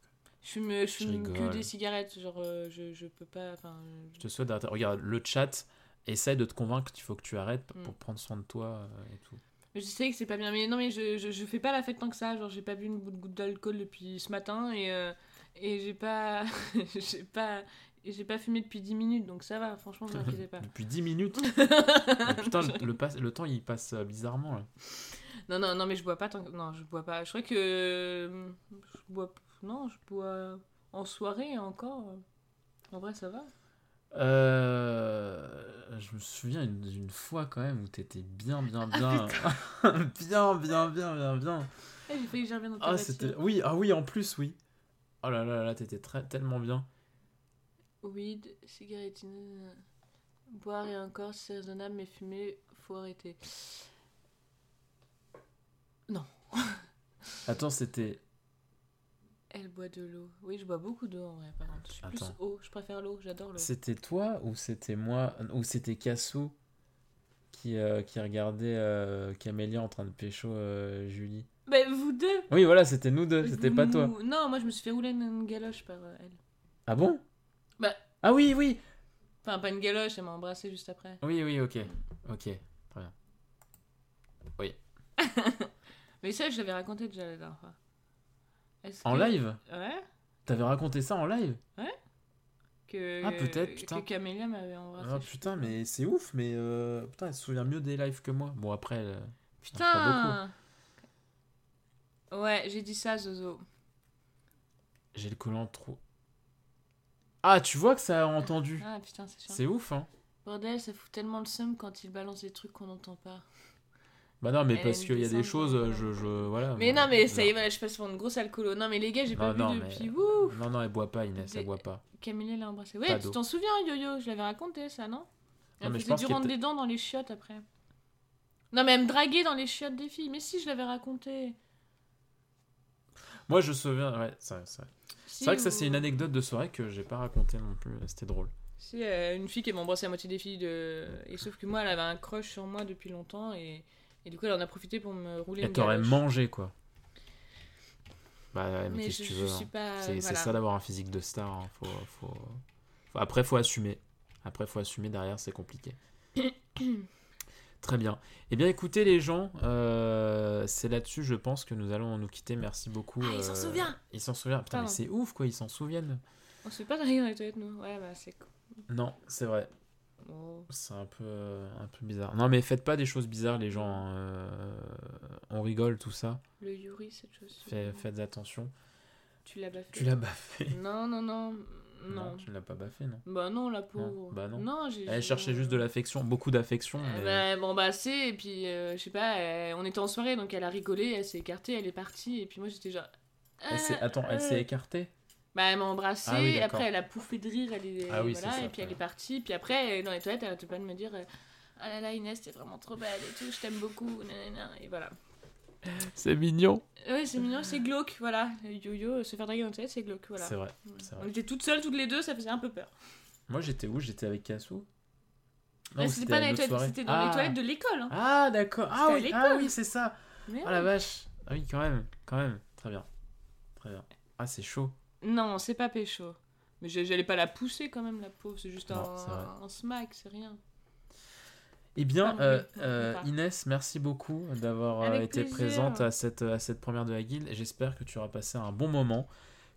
Je fume, je fume que rigole. des cigarettes. Genre, euh, je, je peux pas. Enfin. je te souhaite d'arrêter. Regarde, le chat essaie de te convaincre qu'il faut que tu arrêtes p- Mm. pour prendre soin de toi euh, et tout. Je sais que c'est pas bien, mais non, mais je, je, je fais pas la fête tant que ça. Genre, j'ai pas bu une goutte d'alcool depuis ce matin et, euh, et j'ai pas. (laughs) j'ai pas. J'ai pas fumé depuis 10 minutes, donc ça va, franchement, vous inquiétez pas. (laughs) Depuis 10 minutes. (laughs) Putain, le, le passe- le temps il passe euh, bizarrement là. Non, non, non, mais je bois pas tant que. Non, je bois pas. Je crois que. euh, Je bois. Non, je bois en soirée encore. En vrai, ça va. Euh, je me souviens une, d'une fois quand même où t'étais bien, bien, Ah, bien. (laughs) bien, bien, bien, bien, bien. Eh, j'ai failli dans ta Ah, c'était. Oui, ah oui, en plus, oui. Oh là là là, t'étais très, tellement bien. Weed, cigarettine, boire et encore, c'est raisonnable, mais fumer, faut arrêter. (laughs) Attends, c'était. Boit de l'eau. Oui, je bois beaucoup d'eau en vrai, par contre. Je suis plus eau, je préfère l'eau, j'adore l'eau. C'était toi ou c'était moi Ou c'était Cassou qui, euh, qui regardait euh, Camélia en train de pécho euh, Julie? Mais vous deux Oui, voilà, c'était nous deux, c'était pas toi. mou- Non, moi je me suis fait rouler une, une galoche par elle. Ah bon? Bah. Ah oui, oui Enfin, pas une galoche, elle m'a embrassé juste après. Oui, oui, ok. Ok. (laughs) Mais ça, je l'avais raconté déjà la dernière fois. En que- live Ouais. T'avais raconté ça en live Que, Ah, peut-être, putain. Que Camélia m'avait embrassé. Ah putain, pas. mais c'est ouf, mais euh, putain, elle se souvient mieux des lives que moi. Bon, après, euh, Putain Ouais, j'ai dit ça, Zozo. j'ai le collant trop. Ah, tu vois que ça a entendu. Ah putain, c'est chiant. C'est ouf, hein. Bordel, ça fout tellement le seum quand il balance des trucs qu'on n'entend pas. Bah non, mais Elle parce qu'il y a des choses, euh, je, je, voilà. Mais non, mais ça y est, voilà, je passe pour une grosse alcoolo. Non, mais les gars, j'ai pas Non, non, vu mais- depuis. Wouh Non, non, elle boit pas, Inès, elle boit pas. Camille l'a embrassé. Pas Ouais, tu t'en souviens, Yo-Yo Je l'avais raconté, ça, non? Elle mais je faisait pense du rentre des dents dans les chiottes après. Non, mais elle me draguait dans les chiottes des filles. Mais si, je l'avais raconté. Moi, je me souviens, ouais, c'est vrai, c'est vrai. C'est vrai que ça, c'est une anecdote de soirée que j'ai pas racontée non plus, c'était drôle. Si, euh, une fille qui m'a embrassé la moitié des filles de. Et sauf que moi, elle avait un crush sur moi depuis longtemps et, et du coup, elle en a profité pour me rouler Elle t'aurait mangé, quoi. Bah ouais, mais, Mais qu'est-ce que tu veux hein. pas. C'est voilà. ça d'avoir un physique de star. hein. Faut, faut... Après, faut assumer. Après, faut assumer. Derrière, c'est compliqué. (coughs) Très bien. Eh bien, écoutez, les gens, euh, c'est là-dessus, je pense que nous allons nous quitter. Merci beaucoup. Ah, il s'en euh, souvient Il s'en souvient. Putain, mais c'est ouf, quoi. Ils s'en souviennent. On se fait pas dans les toilettes, nous. Ouais, bah c'est cool. Non, c'est vrai. Oh. C'est un peu, euh, un peu bizarre. Non, mais faites pas des choses bizarres, les gens. euh, on rigole, tout ça. Le Yuri, cette chose. Fait- faites attention. Tu l'as baffé. Tu l'as baffé. (laughs) Non, non, non. Non. tu ne l'as pas baffé, non. Bah non, la pauvre. bah non. j'ai. Elle cherchait juste de l'affection, beaucoup d'affection. Euh, mais- bah, bon bah c'est et puis euh, je sais pas on était en soirée donc elle a rigolé elle s'est écartée elle est partie et puis moi j'étais genre Elle euh, Attends, elle s'est écartée? Bah elle m'a embrassée Ah oui, après elle a pouffé de rire elle est Ah oui, voilà c'est ça, et puis elle est partie puis après dans les toilettes elle arrêtait pas de me dire euh, ah là là Inès t'es vraiment trop belle et tout je t'aime beaucoup nanana, et voilà C'est mignon. ouais c'est mignon c'est glauque voilà yo-yo se faire draguer dans les toilettes c'est glauque voilà C'est vrai. c'est vrai. on était toutes seules toutes les deux ça faisait un peu peur Moi, j'étais où? J'étais avec Kassou Mais ou c'était pas dans les toilettes c'était dans ah. les toilettes de l'école hein. Ah, d'accord. Ah oui, ah oui, c'est ça. Mais Oh la vache. Ah oui, quand même. Quand même. Très bien. Très bien. Ah, c'est chaud. Non, c'est pas pécho. Mais j'allais pas la pousser quand même, la pauvre. C'est juste Non, un, smack, c'est rien. Eh bien, euh, euh. Inès, merci beaucoup d'avoir euh, été plaisir. présente à cette, à cette première de la guilde. J'espère que tu auras passé un bon moment,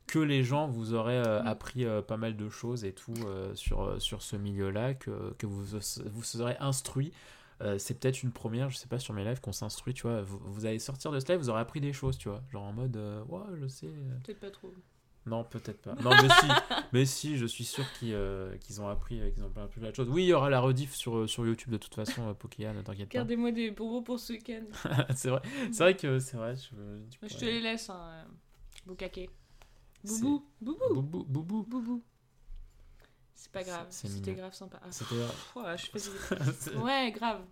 que les gens vous auraient euh, Mm. appris pas mal de choses et tout sur, sur ce milieu-là, que, que vous vous serez instruit. Euh, c'est peut-être une première, je sais pas, sur mes lives qu'on s'instruit, tu vois. Vous, vous allez sortir de ce live, vous aurez appris des choses, tu vois. Genre en mode, ouais, je sais. Peut-être pas trop. Non, peut-être pas. Non, mais si, (laughs) mais si, je suis sûr qu'ils euh, qu'ils ont appris, euh, qu'ils ont appris plein de choses. Oui, il y aura la rediff sur, euh, sur YouTube de toute façon, euh, Pokéa, ne t'inquiète pas. Gardez-moi des bonbons pour ce week-end. (laughs) c'est vrai, c'est vrai que c'est vrai. Je, te les laisse, hein. euh. C'est- Boubou, boubou, Boubou, boubou. boubou. C'est pas grave, c'était grave sympa. Ah, C'était pff, ouais, je (laughs) Ouais, grave.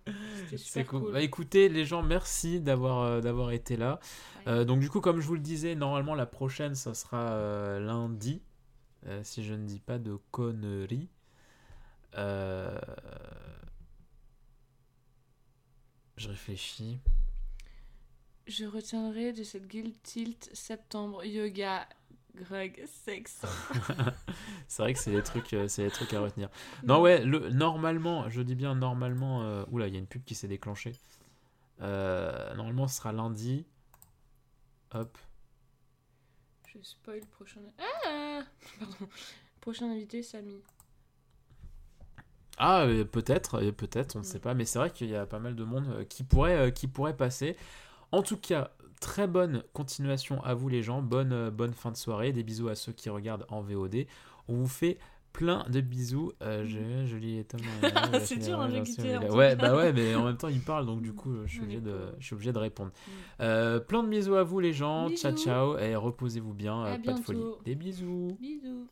C'était cool. cool. Bah, écoutez, les gens, merci d'avoir euh, d'avoir été là. Euh, donc du coup, comme je vous le disais, normalement la prochaine, ça sera euh, lundi, si je ne dis pas de conneries. Je réfléchis. Je retiendrai de cette guild tilt septembre yoga Greg sexe. (laughs) c'est vrai que c'est les trucs, euh, c'est les trucs à retenir. Non ouais, le normalement, je dis bien normalement. euh, Oula, il y a une pub qui s'est déclenchée. Euh, normalement, ce sera lundi. Hop. Je spoil prochain. Ah Pardon. Prochain invité, Samy. Ah, peut-être, peut-être, on ne Mm. sait pas, mais c'est vrai qu'il y a pas mal de monde qui pourrait, qui pourrait passer. En tout cas, très bonne continuation à vous les gens, bonne, euh, bonne fin de soirée, des bisous à ceux qui regardent en VOD. On vous fait plein de bisous. Euh, je, je lis euh, (laughs) C'est dur, je- de je- quitter, en tout Ouais, bah ouais, mais en même temps il parle, donc du coup, je suis obligé de, je suis obligé de répondre. Mm. Euh, plein de bisous à vous les gens. Ciao, Bisous. ciao, et reposez-vous bien, À pas de folie. bientôt. Des bisous. Bisous.